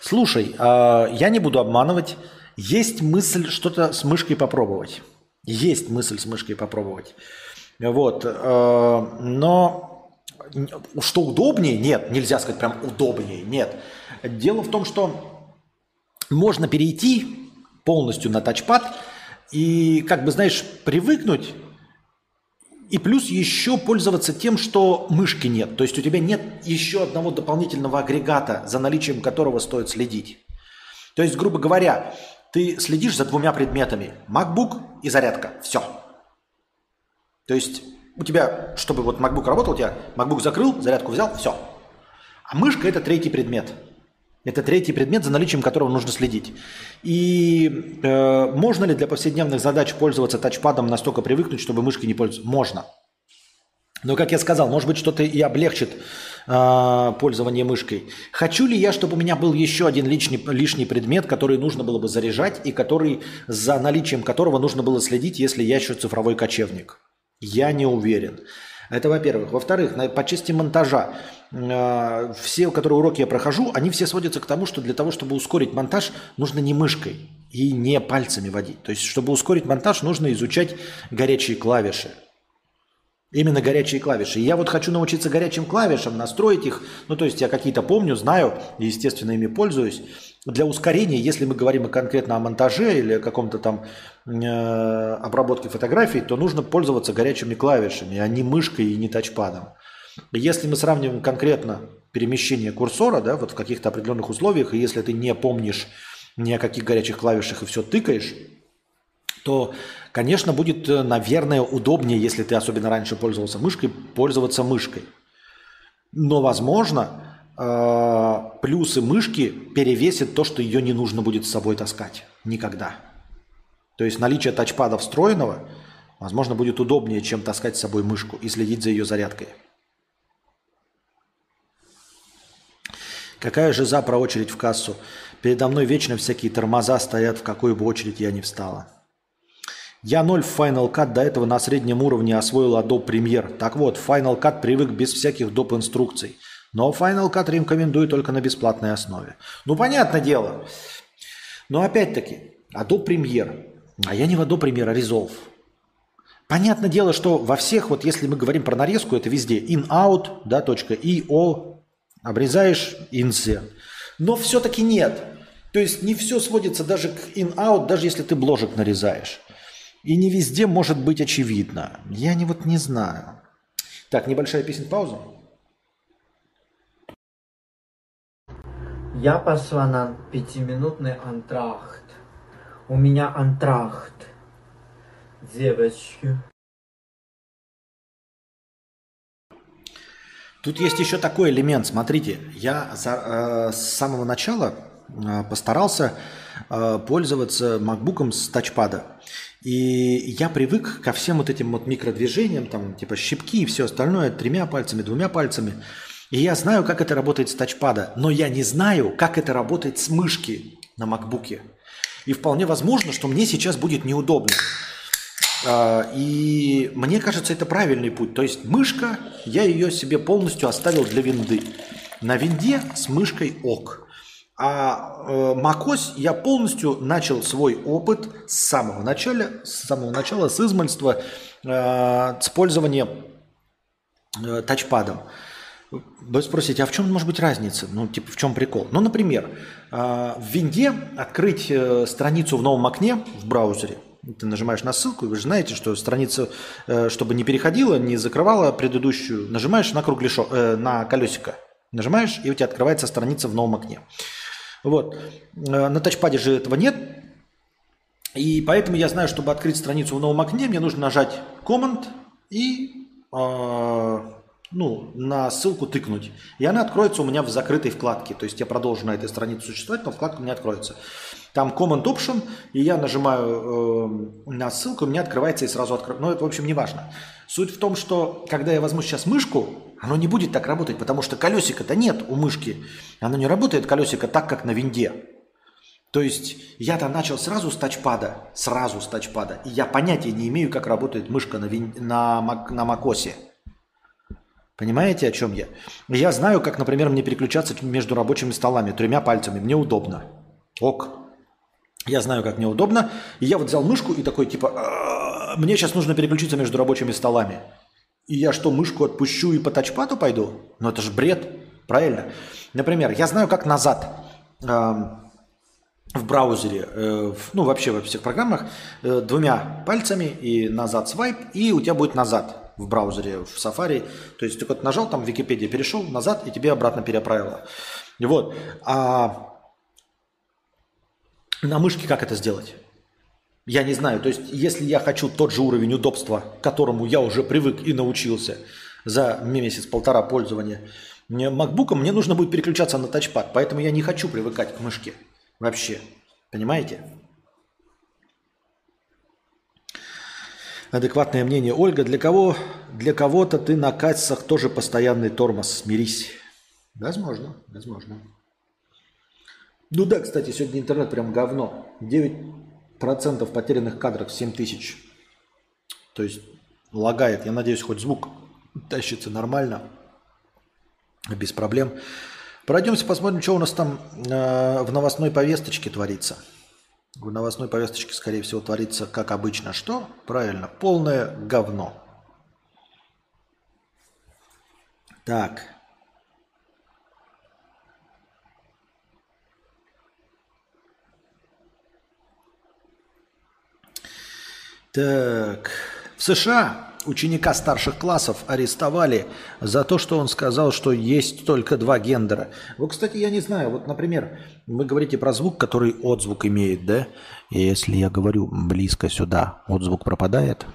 Слушай, а, я не буду обманывать. Есть мысль что-то с мышкой попробовать. Есть мысль с мышкой попробовать. Вот. А, но что удобнее? Нет, нельзя сказать прям удобнее. Нет. Дело в том, что можно перейти полностью на тачпад и, как бы, знаешь, привыкнуть и плюс еще пользоваться тем, что мышки нет. То есть у тебя нет еще одного дополнительного агрегата, за наличием которого стоит следить. То есть, грубо говоря, ты следишь за двумя предметами. MacBook и зарядка. Все. То есть у тебя, чтобы вот MacBook работал, у тебя MacBook закрыл, зарядку взял, все. А мышка это третий предмет. Это третий предмет, за наличием которого нужно следить. И э, можно ли для повседневных задач пользоваться тачпадом настолько привыкнуть, чтобы мышкой не пользоваться? Можно. Но, как я сказал, может быть, что-то и облегчит э, пользование мышкой. Хочу ли я, чтобы у меня был еще один лишний, лишний предмет, который нужно было бы заряжать и который, за наличием которого нужно было следить, если я еще цифровой кочевник? Я не уверен. Это во-первых. Во-вторых, по части монтажа. Э, все, которые уроки я прохожу, они все сводятся к тому, что для того, чтобы ускорить монтаж, нужно не мышкой и не пальцами водить. То есть, чтобы ускорить монтаж, нужно изучать горячие клавиши. Именно горячие клавиши. И я вот хочу научиться горячим клавишам, настроить их. Ну, то есть я какие-то помню, знаю, и, естественно, ими пользуюсь. Для ускорения, если мы говорим конкретно о монтаже или о каком-то там э, обработке фотографий, то нужно пользоваться горячими клавишами, а не мышкой и не тачпадом. Если мы сравниваем конкретно перемещение курсора да, вот в каких-то определенных условиях, и если ты не помнишь ни о каких горячих клавишах и все тыкаешь, то Конечно, будет, э, наверное, удобнее, если ты особенно раньше пользовался мышкой, пользоваться мышкой. Но, возможно, э, плюсы мышки перевесят то, что ее не нужно будет с собой таскать. Никогда. То есть наличие тачпада встроенного, возможно, будет удобнее, чем таскать с собой мышку и следить за ее зарядкой. Какая же за про очередь в кассу? Передо мной вечно всякие тормоза стоят, в какую бы очередь я не встала. Я ноль в Final Cut до этого на среднем уровне освоил Adobe Premiere. Так вот, Final Cut привык без всяких доп. инструкций. Но Final Cut рекомендую только на бесплатной основе. Ну, понятное дело. Но опять-таки, Adobe Premiere. А я не в Adobe Premiere, а Resolve. Понятное дело, что во всех, вот если мы говорим про нарезку, это везде in-out, да, точка, i-o, обрезаешь, insert. Но все-таки нет. То есть не все сводится даже к in-out, даже если ты бложек нарезаешь. И не везде может быть очевидно. Я не вот не знаю. Так, небольшая песня пауза. Я пошла на пятиминутный антрахт. У меня антрахт. Девочки. Тут есть еще такой элемент. Смотрите, я за, э, с самого начала э, постарался э, пользоваться макбуком с тачпада. И я привык ко всем вот этим вот микродвижениям, там типа щипки и все остальное, тремя пальцами, двумя пальцами. И я знаю, как это работает с тачпада, но я не знаю, как это работает с мышки на макбуке. И вполне возможно, что мне сейчас будет неудобно. А, и мне кажется, это правильный путь. То есть мышка, я ее себе полностью оставил для винды. На винде с мышкой ок. А э, macOS я полностью начал свой опыт с самого начала, с самого начала, с измальства, э, с пользования э, тачпадом. Вы спросите, а в чем может быть разница? Ну, типа, в чем прикол? Ну, например, э, в винде открыть э, страницу в новом окне в браузере, ты нажимаешь на ссылку, и вы же знаете, что страница, э, чтобы не переходила, не закрывала предыдущую, нажимаешь на кругляшок, э, на колесико, нажимаешь, и у тебя открывается страница в новом окне. Вот. На тачпаде же этого нет. И поэтому я знаю, чтобы открыть страницу в новом окне, мне нужно нажать Command и э, ну, на ссылку тыкнуть. И она откроется у меня в закрытой вкладке. То есть я продолжу на этой странице существовать, но вкладка у меня откроется. Там Command Option, и я нажимаю э, на ссылку, у меня открывается и сразу открывается. Но это, в общем, не важно. Суть в том, что когда я возьму сейчас мышку, оно не будет так работать, потому что колесика-то нет у мышки. Оно не работает колесико так, как на винде. То есть я там начал сразу с тачпада, сразу с тачпада, и я понятия не имею, как работает мышка на, вин... на, мак... на макосе. Понимаете, о чем я? Я знаю, как, например, мне переключаться между рабочими столами тремя пальцами. Мне удобно. Ок. Я знаю, как мне удобно. И я вот взял мышку и такой, типа, «А, мне сейчас нужно переключиться между рабочими столами. И я что, мышку отпущу и по тачпаду пойду? Ну это же бред, правильно? Например, я знаю, как назад э, в браузере, э, ну вообще во всех программах, э, двумя пальцами и назад свайп, и у тебя будет назад в браузере, в Safari. То есть ты вот нажал там в Википедии, перешел назад, и тебе обратно переправило. Вот. А на мышке как это сделать? Я не знаю. То есть, если я хочу тот же уровень удобства, к которому я уже привык и научился за месяц-полтора пользования MacBook, мне нужно будет переключаться на тачпад. Поэтому я не хочу привыкать к мышке вообще. Понимаете? Адекватное мнение. Ольга, для кого, для кого-то ты на кассах тоже постоянный тормоз. Смирись. Возможно, возможно. Ну да, кстати, сегодня интернет прям говно. 9% потерянных кадров, 7 тысяч. То есть лагает. Я надеюсь, хоть звук тащится нормально, без проблем. Пройдемся, посмотрим, что у нас там э, в новостной повесточке творится. В новостной повесточке, скорее всего, творится, как обычно, что? Правильно, полное говно. Так. Так. В США ученика старших классов арестовали за то, что он сказал, что есть только два гендера. Вот, кстати, я не знаю, вот, например, вы говорите про звук, который отзвук имеет, да? И если я говорю близко сюда, отзвук пропадает?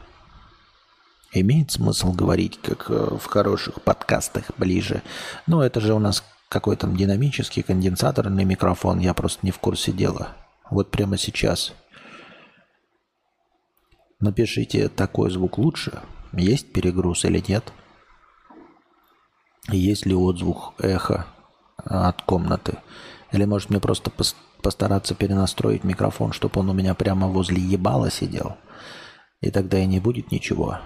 Имеет смысл говорить, как э, в хороших подкастах ближе. Но это же у нас какой-то динамический конденсаторный микрофон, я просто не в курсе дела. Вот прямо сейчас – Напишите, такой звук лучше, есть перегруз или нет. Есть ли отзвук эхо от комнаты. Или может мне просто постараться перенастроить микрофон, чтобы он у меня прямо возле ебала сидел. И тогда и не будет ничего.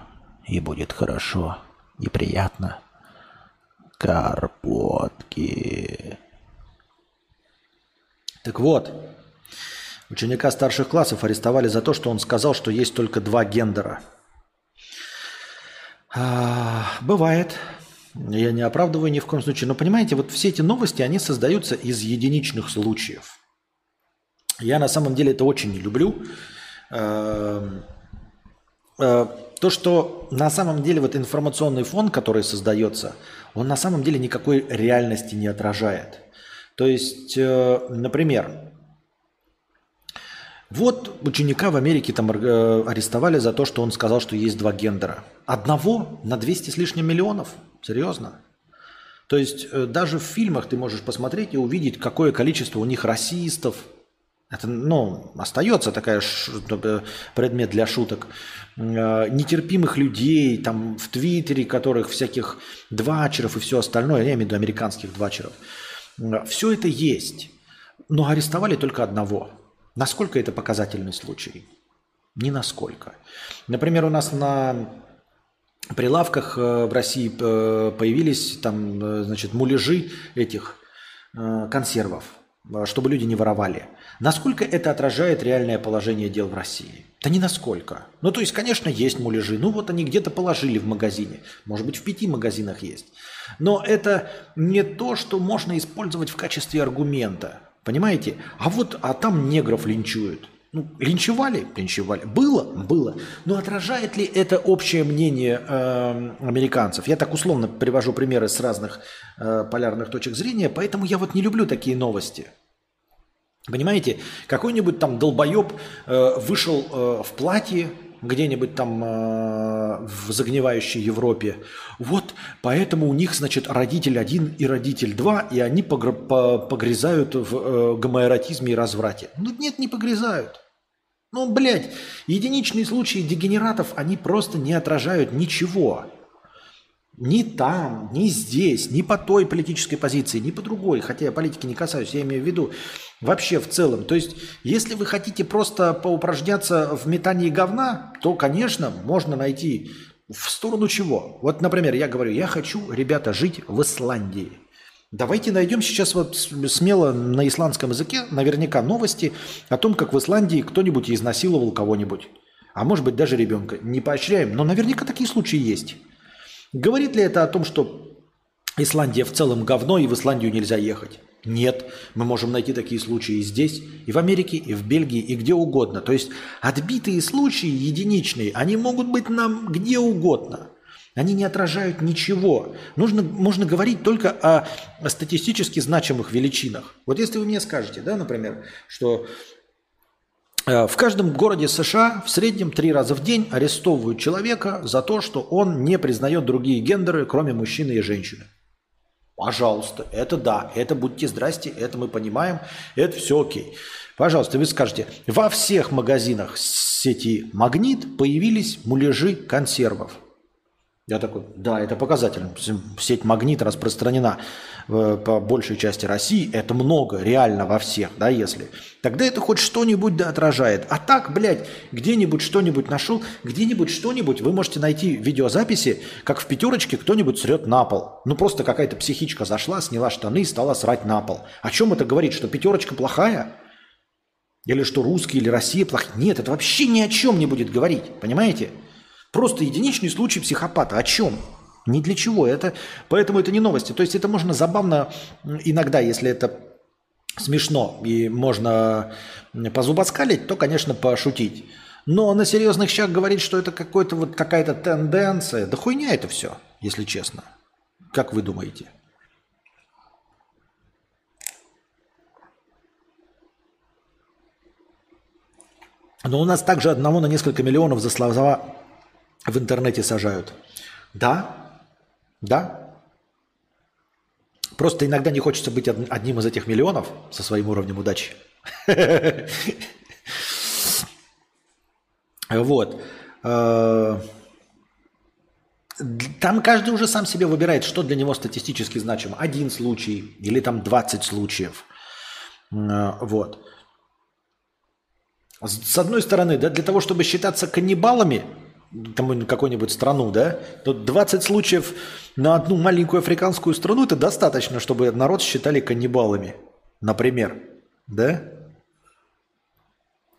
И будет хорошо. И приятно. Карпотки. Так вот, Ученика старших классов арестовали за то, что он сказал, что есть только два гендера. А, бывает. Я не оправдываю ни в коем случае. Но понимаете, вот все эти новости, они создаются из единичных случаев. Я на самом деле это очень не люблю. А, а, то, что на самом деле вот информационный фон, который создается, он на самом деле никакой реальности не отражает. То есть, э, например, вот ученика в Америке там э, арестовали за то, что он сказал, что есть два гендера. Одного на 200 с лишним миллионов? Серьезно? То есть э, даже в фильмах ты можешь посмотреть и увидеть, какое количество у них расистов. Это, ну, остается такая ш, э, предмет для шуток. Нетерпимых людей, там в Твиттере, которых всяких двачеров и все остальное, я имею в виду американских двачеров. Все это есть. Но арестовали только одного – Насколько это показательный случай? Ни насколько. Например, у нас на прилавках э, в России э, появились там, э, значит, муляжи этих консервов, чтобы люди не воровали. Насколько это отражает реальное положение дел в России? Да не насколько. Ну, то есть, конечно, есть муляжи. Ну, вот они где-то положили в магазине. Может быть, в пяти магазинах есть. Но это не то, что можно использовать в качестве аргумента. Понимаете? А вот, а там негров линчуют. Ну, линчевали? Линчевали. Было? Было. Но отражает ли это общее мнение э, американцев? Я так условно привожу примеры с разных э, полярных точек зрения, поэтому я вот не люблю такие новости. Понимаете, какой-нибудь там долбоеб э, вышел э, в платье, где-нибудь там э, в загнивающей Европе. Вот поэтому у них, значит, родитель один и родитель два, и они погрязают в э, гомоэротизме и разврате. Ну нет, не погрязают. Ну, блядь, единичные случаи дегенератов, они просто не отражают ничего. Ни там, ни здесь, ни по той политической позиции, ни по другой, хотя я политики не касаюсь, я имею в виду вообще в целом. То есть, если вы хотите просто поупражняться в метании говна, то, конечно, можно найти в сторону чего. Вот, например, я говорю, я хочу, ребята, жить в Исландии. Давайте найдем сейчас вот смело на исландском языке наверняка новости о том, как в Исландии кто-нибудь изнасиловал кого-нибудь. А может быть даже ребенка. Не поощряем, но наверняка такие случаи есть. Говорит ли это о том, что Исландия в целом говно и в Исландию нельзя ехать? Нет, мы можем найти такие случаи и здесь, и в Америке, и в Бельгии, и где угодно. То есть отбитые случаи единичные, они могут быть нам где угодно. Они не отражают ничего. Нужно, можно говорить только о, о статистически значимых величинах. Вот если вы мне скажете, да, например, что в каждом городе США в среднем три раза в день арестовывают человека за то, что он не признает другие гендеры, кроме мужчины и женщины. Пожалуйста, это да, это будьте здрасте, это мы понимаем, это все окей. Пожалуйста, вы скажете, во всех магазинах сети «Магнит» появились муляжи консервов. Я такой, да, это показательно. Сеть «Магнит» распространена э, по большей части России. Это много, реально во всех, да, если. Тогда это хоть что-нибудь да отражает. А так, блядь, где-нибудь что-нибудь нашел, где-нибудь что-нибудь, вы можете найти видеозаписи, как в пятерочке кто-нибудь срет на пол. Ну, просто какая-то психичка зашла, сняла штаны и стала срать на пол. О чем это говорит? Что пятерочка плохая? Или что русские или Россия плохая? Нет, это вообще ни о чем не будет говорить, понимаете? Просто единичный случай психопата. О чем? Ни для чего. Это, поэтому это не новости. То есть это можно забавно иногда, если это смешно и можно позубоскалить, то, конечно, пошутить. Но на серьезных щах говорить, что это какой-то вот какая-то тенденция, да хуйня это все, если честно. Как вы думаете? Но у нас также одного на несколько миллионов за слова в интернете сажают. Да, да. Просто иногда не хочется быть одним из этих миллионов со своим уровнем удачи. Вот. Э, там каждый уже сам себе выбирает, что для него статистически значимо. Один случай или там 20 случаев. Э, вот. С одной стороны, да, для того, чтобы считаться каннибалами, там какую-нибудь страну, да, то 20 случаев на одну маленькую африканскую страну это достаточно, чтобы народ считали каннибалами, например, да?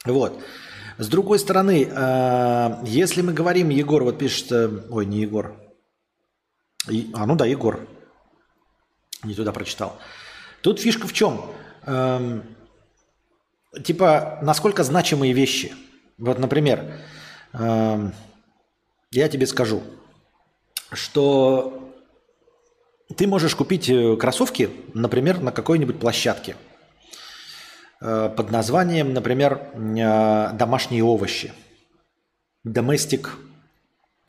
Вот. С другой стороны, а, если мы говорим, Егор, вот пишет, э, ой, не Егор, а ну да, Егор, не туда прочитал. Тут фишка в чем? Эм, типа, насколько значимые вещи. Вот, например, эм, я тебе скажу, что ты можешь купить э, кроссовки, например, на какой-нибудь площадке э, под названием, например, э, домашние овощи. Domestic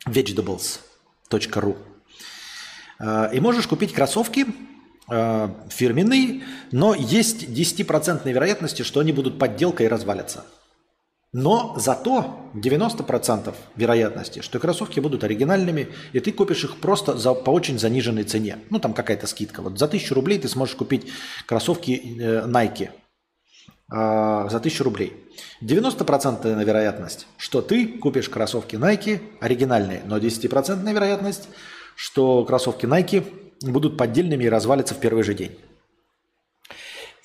vegetables.ru И можешь купить кроссовки фирменные, но есть 10% вероятности, что они будут подделкой и развалятся. Но зато 90% вероятности, что кроссовки будут оригинальными, и ты купишь их просто за, по очень заниженной цене. Ну, там какая-то скидка. Вот за 1000 рублей ты сможешь купить кроссовки э, Nike. Э, за 1000 рублей. 90% вероятность, что ты купишь кроссовки Nike оригинальные, но 10% вероятность, что кроссовки Nike будут поддельными и развалятся в первый же день.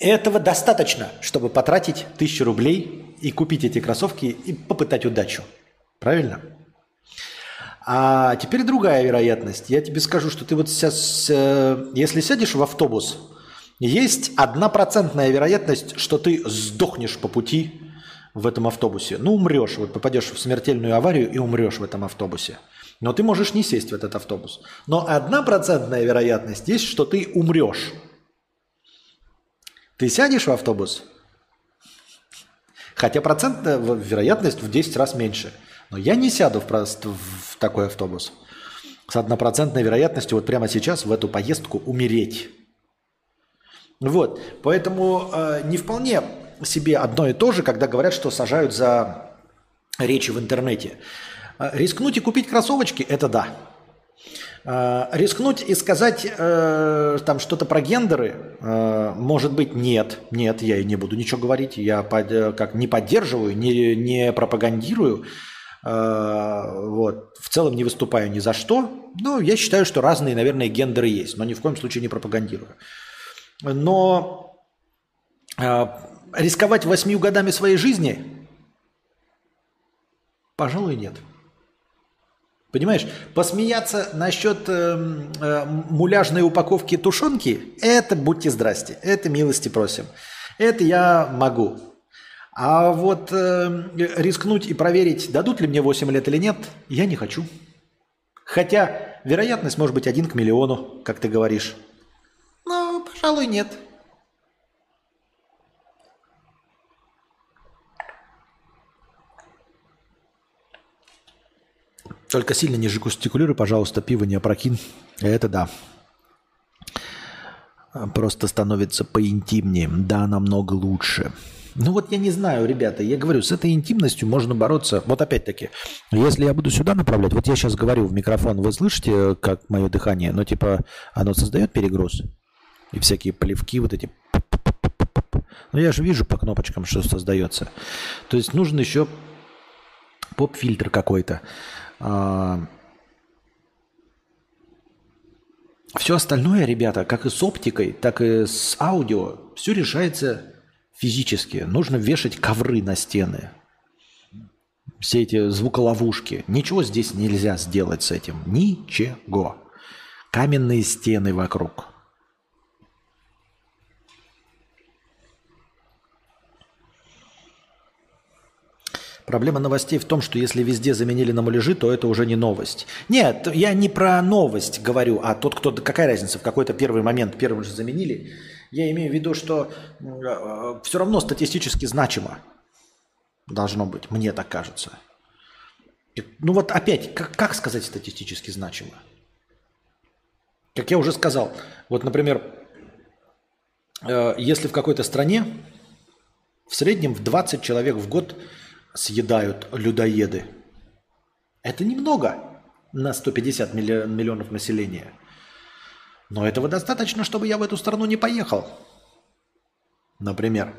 Этого достаточно, чтобы потратить тысячу рублей и купить эти кроссовки и попытать удачу. Правильно? А теперь другая вероятность. Я тебе скажу, что ты вот сейчас, э, если сядешь в автобус, есть однопроцентная вероятность, что ты сдохнешь по пути в этом автобусе. Ну, умрешь, вот попадешь в смертельную аварию и умрешь в этом автобусе. Но ты можешь не сесть в этот автобус. Но однопроцентная вероятность есть, что ты умрешь. Ты сядешь в автобус? Хотя процентная вероятность в 10 раз меньше. Но я не сяду в, в такой автобус. С однопроцентной вероятностью вот прямо сейчас в эту поездку умереть. Вот, поэтому э, не вполне себе одно и то же, когда говорят, что сажают за речи в интернете. Э, рискнуть и купить кроссовочки – это да. Э, рискнуть и сказать э, там что-то про гендеры, э, может быть, нет, нет, я и не буду ничего говорить, я под, э, как не поддерживаю, не, не пропагандирую, э, вот, в целом не выступаю ни за что, но я считаю, что разные, наверное, гендеры есть, но ни в коем случае не пропагандирую. Но э, рисковать восьмью годами своей жизни, пожалуй, нет. Понимаешь, посмеяться насчет э, э, муляжной упаковки тушенки, это будьте здрасте, это милости просим. Это я могу. А вот э, рискнуть и проверить, дадут ли мне 8 лет или нет, я не хочу. Хотя вероятность может быть один к миллиону, как ты говоришь. Ну, пожалуй, нет. Только сильно не жестикулируй, пожалуйста, пиво не опрокинь. Это да. Просто становится поинтимнее. Да, намного лучше. Ну вот я не знаю, ребята, я говорю, с этой интимностью можно бороться. Вот опять-таки, если я буду сюда направлять, вот я сейчас говорю в микрофон, вы слышите, как мое дыхание, ну типа оно создает перегруз? И всякие плевки вот эти. Ну я же вижу по кнопочкам, что создается. То есть нужен еще поп-фильтр какой-то. А, все остальное, ребята, как и с оптикой, так и с аудио, все решается физически. Нужно вешать ковры на стены. Все эти звуколовушки. Ничего здесь нельзя сделать с этим. Ничего. Каменные стены вокруг. Проблема новостей в том, что если везде заменили на муляжи, то это уже не новость. Нет, я не про новость говорю, а тот, кто... Какая разница, в какой-то первый момент первым же заменили. Я имею в виду, что э, все равно статистически значимо должно быть, мне так кажется. Ну вот опять, как, как сказать статистически значимо? Как я уже сказал, вот, например, э, если в какой-то стране в среднем в 20 человек в год съедают людоеды. Это немного на 150 миллионов населения. Но этого достаточно, чтобы я в эту страну не поехал. Например.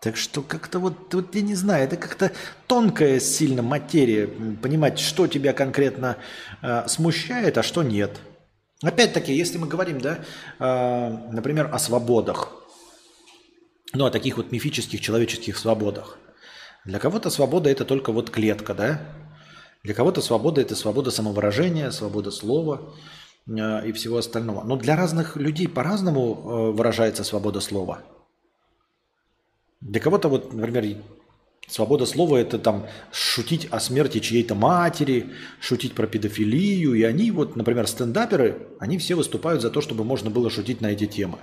Так что как-то вот, вот я не знаю, это как-то тонкая сильно материя, понимать, что тебя конкретно э, смущает, а что нет. Опять-таки, если мы говорим, да, э, например, о свободах, ну, о таких вот мифических человеческих свободах. Для кого-то свобода – это только вот клетка, да? Для кого-то свобода – это свобода самовыражения, свобода слова э, и всего остального. Но для разных людей по-разному э, выражается свобода слова. Для кого-то вот, например, свобода слова – это там шутить о смерти чьей-то матери, шутить про педофилию. И они вот, например, стендаперы, они все выступают за то, чтобы можно было шутить на эти темы.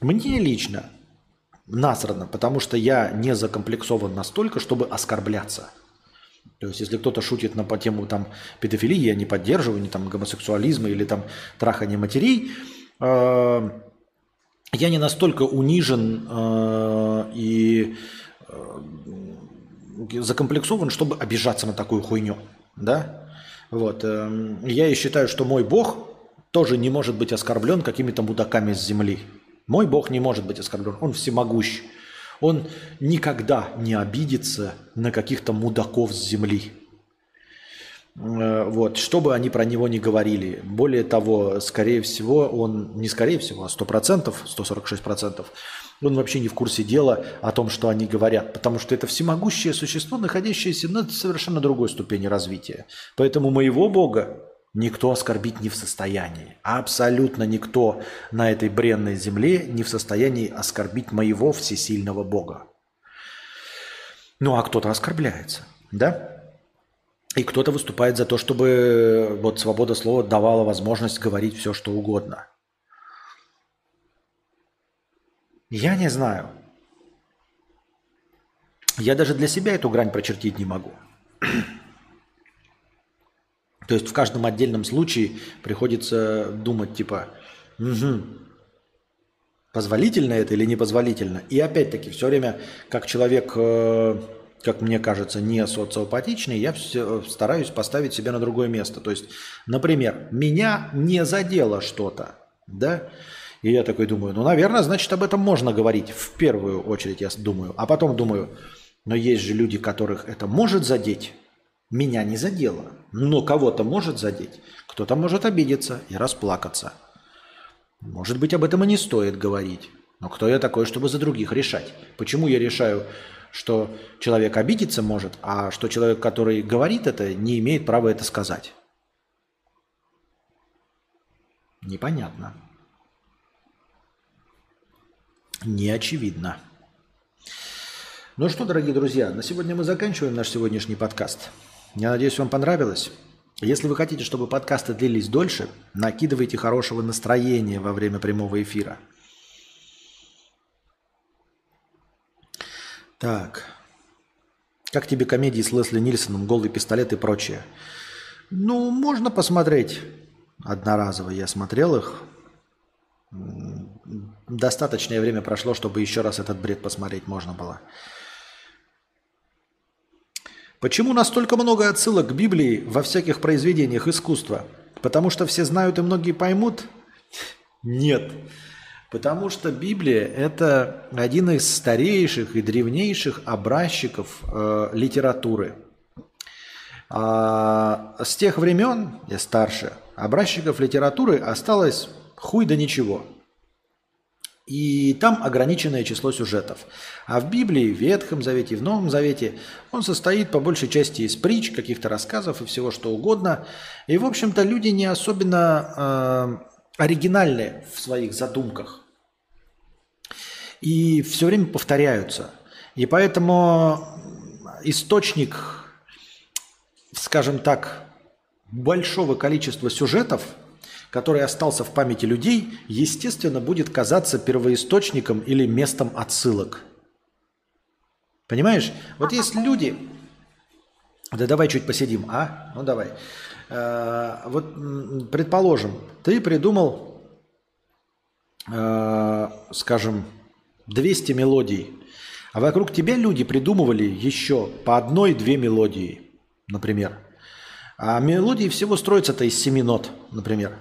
Мне лично насрано, потому что я не закомплексован настолько, чтобы оскорбляться. То есть, если кто-то шутит на по тему там, педофилии, я не поддерживаю, ни там гомосексуализма или там трахания матерей, э, я не настолько унижен э, и э, закомплексован, чтобы обижаться на такую хуйню. Да? Вот. Э, я и считаю, что мой Бог тоже не может быть оскорблен какими-то мудаками с земли. Мой Бог не может быть оскорблен, Он всемогущ. Он никогда не обидится на каких-то мудаков с земли. Э, вот, что бы они про него не говорили. Более того, скорее всего, он, не скорее всего, а 100%, 146%, он вообще не в курсе дела о том, что они говорят, потому что это всемогущее существо, находящееся на совершенно другой ступени развития. Поэтому моего Бога Никто оскорбить не в состоянии. Абсолютно никто на этой бренной земле не в состоянии оскорбить моего всесильного Бога. Ну а кто-то оскорбляется, да? И кто-то выступает за то, чтобы вот свобода слова давала возможность говорить все, что угодно. Я не знаю. Я даже для себя эту грань прочертить не могу. То есть в каждом отдельном случае приходится думать, типа, угу, позволительно это или непозволительно. И опять-таки все время, как человек, э, как мне кажется, не социопатичный, я все, стараюсь поставить себя на другое место. То есть, например, меня не задело что-то, да, и я такой думаю, ну, наверное, значит, об этом можно говорить в первую очередь, я думаю. А потом думаю, но есть же люди, которых это может задеть. Меня не задело, но кого-то может задеть. Кто-то может обидеться и расплакаться. Может быть, об этом и не стоит говорить. Но кто я такой, чтобы за других решать? Почему я решаю, что человек обидеться может, а что человек, который говорит это, не имеет права это сказать? Непонятно. Не очевидно. Ну что, дорогие друзья, на сегодня мы заканчиваем наш сегодняшний подкаст. Я надеюсь, вам понравилось. Если вы хотите, чтобы подкасты длились дольше, накидывайте хорошего настроения во время прямого эфира. Так. Как тебе комедии с Лесли Нильсоном, «Голый пистолет» и прочее? Ну, можно посмотреть одноразово. Я смотрел их. Достаточное время прошло, чтобы еще раз этот бред посмотреть можно было. Почему настолько много отсылок к Библии во всяких произведениях искусства? Потому что все знают и многие поймут? Нет. Потому что Библия – это один из старейших и древнейших образчиков э, литературы. А с тех времен, я старше, образчиков литературы осталось хуй да ничего – и там ограниченное число сюжетов. А в Библии, в Ветхом Завете и в Новом Завете он состоит по большей части из притч, каких-то рассказов и всего что угодно. И, в общем-то, люди не особенно э, оригинальны в своих задумках. И все время повторяются. И поэтому источник, скажем так, большого количества сюжетов – который остался в памяти людей, естественно, будет казаться первоисточником или местом отсылок. Понимаешь? Вот есть люди... Да давай чуть посидим, а? Ну давай. Э, вот, предположим, ты придумал, э, скажем, 200 мелодий, а вокруг тебя люди придумывали еще по одной-две мелодии, например. А мелодии всего строятся-то из семи нот, например.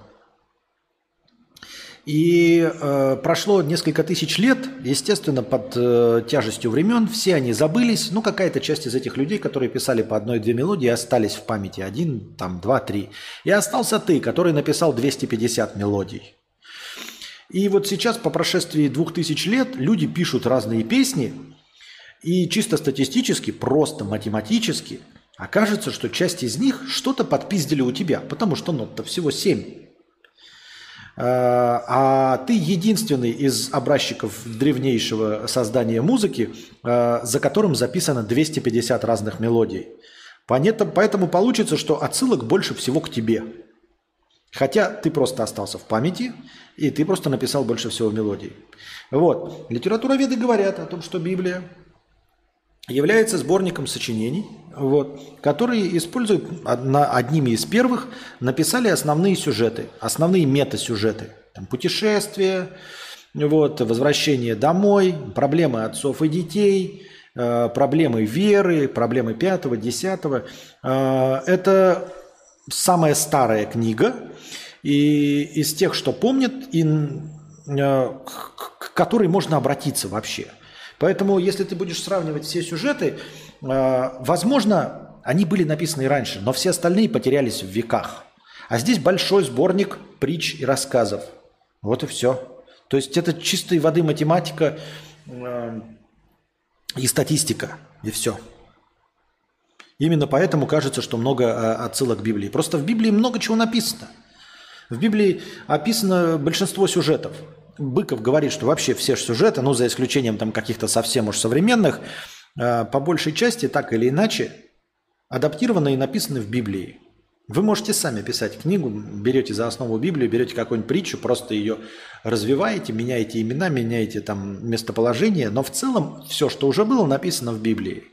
И э, прошло несколько тысяч лет, естественно, под э, тяжестью времен, все они забылись. Ну, какая-то часть из этих людей, которые писали по одной-две мелодии, остались в памяти. Один, там, два, три. И остался ты, который написал 250 мелодий. И вот сейчас, по прошествии двух тысяч лет, люди пишут разные песни, и чисто статистически, просто математически, окажется, что часть из них что-то подпиздили у тебя, потому что нот-то всего семь. Э, а ты единственный из образчиков древнейшего создания музыки, э, за которым записано 250 разных мелодий. Поэтому получится, что отсылок больше всего к тебе. Хотя ты просто остался в памяти, и ты просто написал больше всего мелодий. Вот. Литературоведы говорят о том, что Библия является сборником сочинений, вот, которые используют одними из первых, написали основные сюжеты, основные метасюжеты. Там, путешествия, вот, возвращение домой, проблемы отцов и детей, э, проблемы веры, проблемы пятого, десятого. Э, это самая старая книга, и из тех, что помнят, и, э, к которой можно обратиться вообще – Поэтому, если ты будешь сравнивать все сюжеты, э, возможно, они были написаны раньше, но все остальные потерялись в веках. А здесь большой сборник притч и рассказов. Вот и все. То есть это чистой воды математика э, и статистика, и все. Именно поэтому кажется, что много э, отсылок к Библии. Просто в Библии много чего написано. В Библии описано большинство сюжетов. Быков говорит, что вообще все сюжеты, ну, за исключением там каких-то совсем уж современных, э, по большей части, так или иначе, адаптированы и написаны в Библии. Вы можете сами писать книгу, берете за основу Библию, берете какую-нибудь притчу, просто ее развиваете, меняете имена, меняете там местоположение, но в целом все, что уже было, написано в Библии.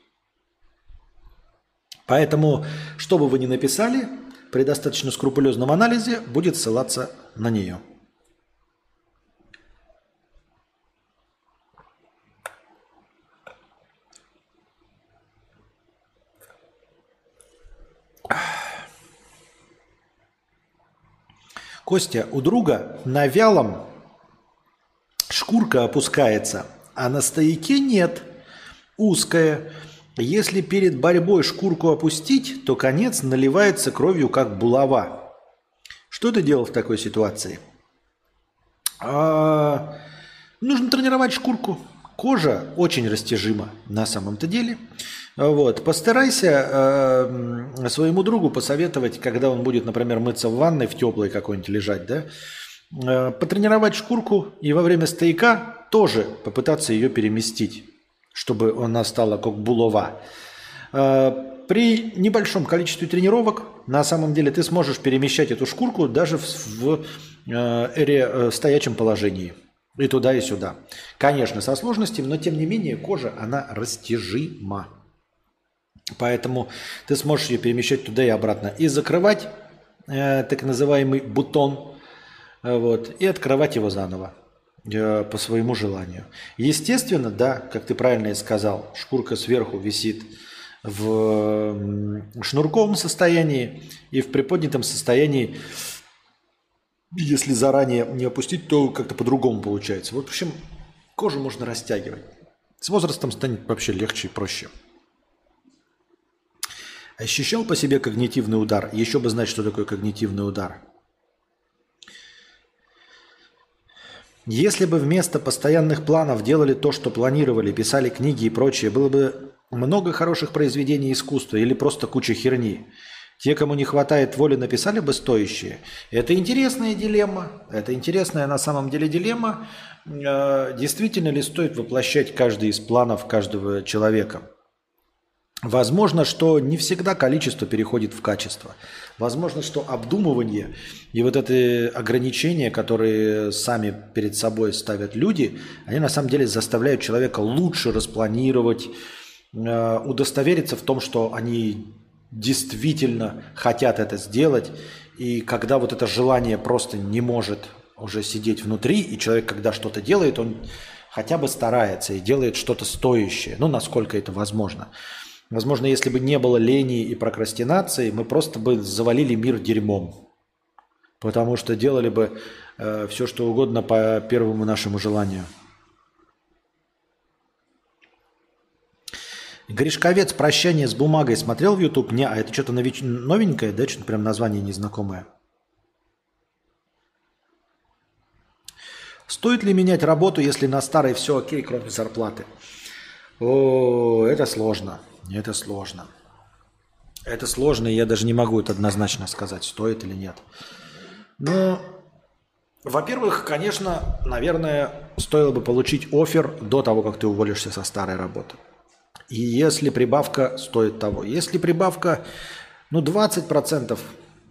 Поэтому, что бы вы ни написали, при достаточно скрупулезном анализе будет ссылаться на нее. Костя, у друга на вялом шкурка опускается, а на стояке нет. Узкая. Если перед борьбой шкурку опустить, то конец наливается кровью, как булава. Что ты делал в такой ситуации? А, нужно тренировать шкурку. Кожа очень растяжима на самом-то деле. Вот. Постарайся э, своему другу посоветовать, когда он будет, например, мыться в ванной, в теплой какой-нибудь лежать, да, э, потренировать шкурку и во время стояка тоже попытаться ее переместить, чтобы она стала как булава. Э, при небольшом количестве тренировок на самом деле ты сможешь перемещать эту шкурку даже в, в э, эре, э, стоячем положении. И туда, и сюда. Конечно, со сложностями, но тем не менее кожа, она растяжима. Поэтому ты сможешь ее перемещать туда и обратно. И закрывать э, так называемый бутон, э, вот, и открывать его заново э, по своему желанию. Естественно, да, как ты правильно и сказал, шкурка сверху висит в шнурковом состоянии и в приподнятом состоянии, если заранее не опустить, то как-то по-другому получается. Вот, в общем, кожу можно растягивать. С возрастом станет вообще легче и проще. Ощущал по себе когнитивный удар? Еще бы знать, что такое когнитивный удар. Если бы вместо постоянных планов делали то, что планировали, писали книги и прочее, было бы много хороших произведений искусства или просто куча херни. Те, кому не хватает воли, написали бы стоящие. Это интересная дилемма. Это интересная на самом деле дилемма. Э, действительно ли стоит воплощать каждый из планов каждого человека? Возможно, что не всегда количество переходит в качество. Возможно, что обдумывание и вот это ограничения, которые сами перед собой ставят люди, они на самом деле заставляют человека лучше распланировать, э, удостовериться в том, что они действительно хотят это сделать. И когда вот это желание просто не может уже сидеть внутри, и человек, когда что-то делает, он хотя бы старается и делает что-то стоящее, ну, насколько это возможно. Возможно, если бы не было лени и прокрастинации, мы просто бы завалили мир дерьмом. Потому что делали бы э, все, что угодно по первому нашему желанию. Гришковец «Прощание с бумагой» смотрел в YouTube? Не, а это что-то нович... новенькое, да? Что-то прям название незнакомое. Стоит ли менять работу, если на старой все окей, кроме зарплаты? О, это сложно. Это сложно. Это сложно, и я даже не могу это однозначно сказать, стоит или нет. Но, во-первых, конечно, наверное, стоило бы получить офер до того, как ты уволишься со старой работы. И если прибавка стоит того. Если прибавка, ну, 20%,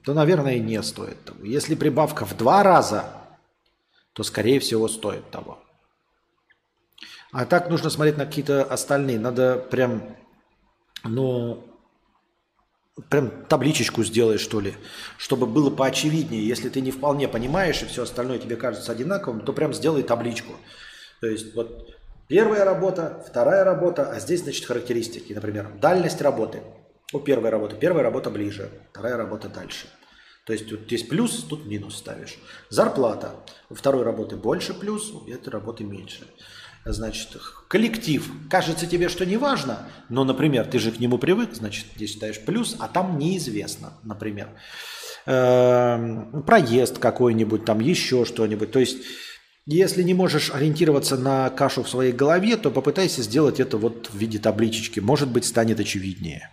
то, наверное, не стоит того. Если прибавка в два раза, то, скорее всего, стоит того. А так нужно смотреть на какие-то остальные. Надо прям ну, прям табличечку сделай, что ли, чтобы было поочевиднее. Если ты не вполне понимаешь и все остальное тебе кажется одинаковым, то прям сделай табличку. То есть вот первая работа, вторая работа, а здесь, значит, характеристики. Например, дальность работы. У первой работы. Первая работа ближе, вторая работа дальше. То есть тут здесь плюс, тут минус ставишь. Зарплата. У второй работы больше плюс, у этой работы меньше значит, коллектив. Кажется тебе, что не важно, но, например, ты же к нему привык, значит, здесь ставишь плюс, а там неизвестно, например. Эм, проезд какой-нибудь, там еще что-нибудь. То есть, если не можешь ориентироваться на кашу в своей голове, то попытайся сделать это вот в виде табличечки. Может быть, станет очевиднее.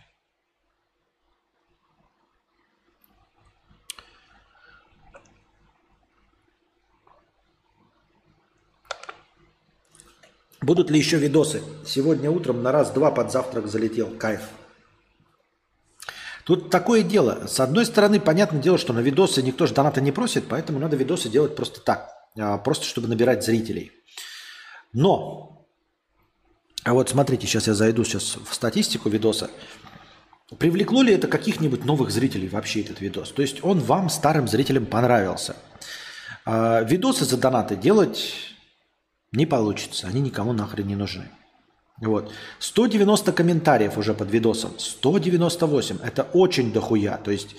Будут ли еще видосы? Сегодня утром на раз-два под завтрак залетел. Кайф. Тут такое дело. С одной стороны, понятное дело, что на видосы никто же доната не просит, поэтому надо видосы делать просто так. А, просто чтобы набирать зрителей. Но, а вот смотрите, сейчас я зайду сейчас в статистику видоса. Привлекло ли это каких-нибудь новых зрителей вообще этот видос? То есть он вам, старым зрителям, понравился. А, видосы за донаты делать не получится, они никому нахрен не нужны. Вот. 190 комментариев уже под видосом. 198. Это очень дохуя. То есть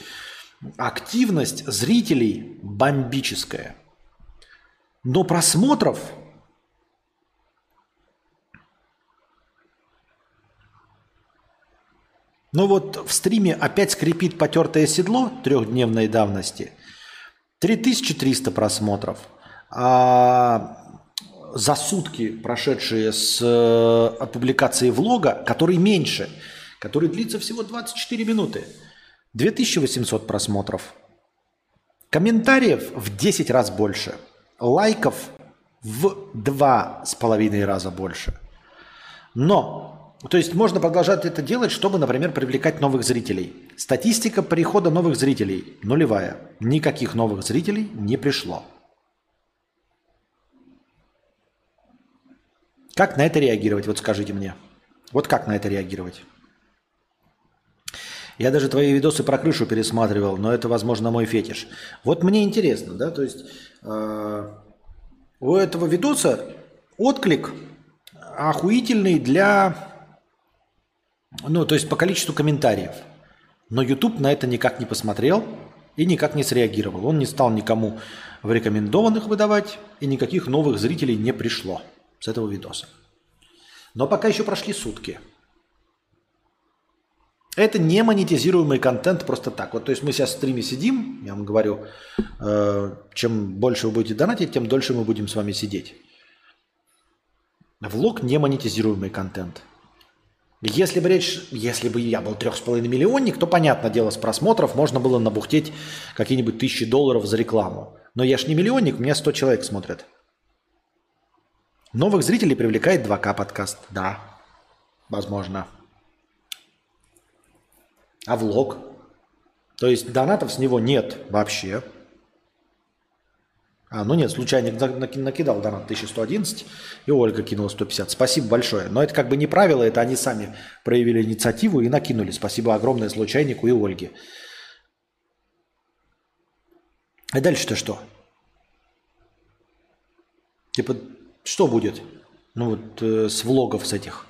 Активность зрителей бомбическая. Но просмотров Ну вот в стриме опять скрипит потертое седло трехдневной давности. 3300 просмотров. А за сутки, прошедшие с э, публикации влога, который меньше, который длится всего 24 минуты, 2800 просмотров. Комментариев в 10 раз больше. Лайков в два с половиной раза больше. Но, то есть можно продолжать это делать, чтобы, например, привлекать новых зрителей. Статистика прихода новых зрителей нулевая. Никаких новых зрителей не пришло. Как на это реагировать? Вот скажите мне. Вот как на это реагировать? Я даже твои видосы про крышу пересматривал, но это, возможно, мой фетиш. Вот мне интересно, да, то есть э, у этого видоса отклик охуительный для, ну, то есть по количеству комментариев. Но YouTube на это никак не посмотрел и никак не среагировал. Он не стал никому в рекомендованных выдавать, и никаких новых зрителей не пришло с этого видоса. Но пока еще прошли сутки. Это не монетизируемый контент просто так. Вот, то есть мы сейчас в стриме сидим, я вам говорю, э, чем больше вы будете донатить, тем дольше мы будем с вами сидеть. Влог не монетизируемый контент. Если бы речь, если бы я был трех с половиной миллионник, то понятное дело, с просмотров можно было набухтеть какие-нибудь тысячи долларов за рекламу. Но я ж не миллионник, у меня 100 человек смотрят. Новых зрителей привлекает 2К подкаст. Да, возможно. А влог? То есть донатов с него нет вообще. А, ну нет, случайно накидал донат 1111, и Ольга кинула 150. Спасибо большое. Но это как бы не правило, это они сами проявили инициативу и накинули. Спасибо огромное случайнику и Ольге. И дальше-то что? Типа что будет? Ну вот э, с влогов с этих.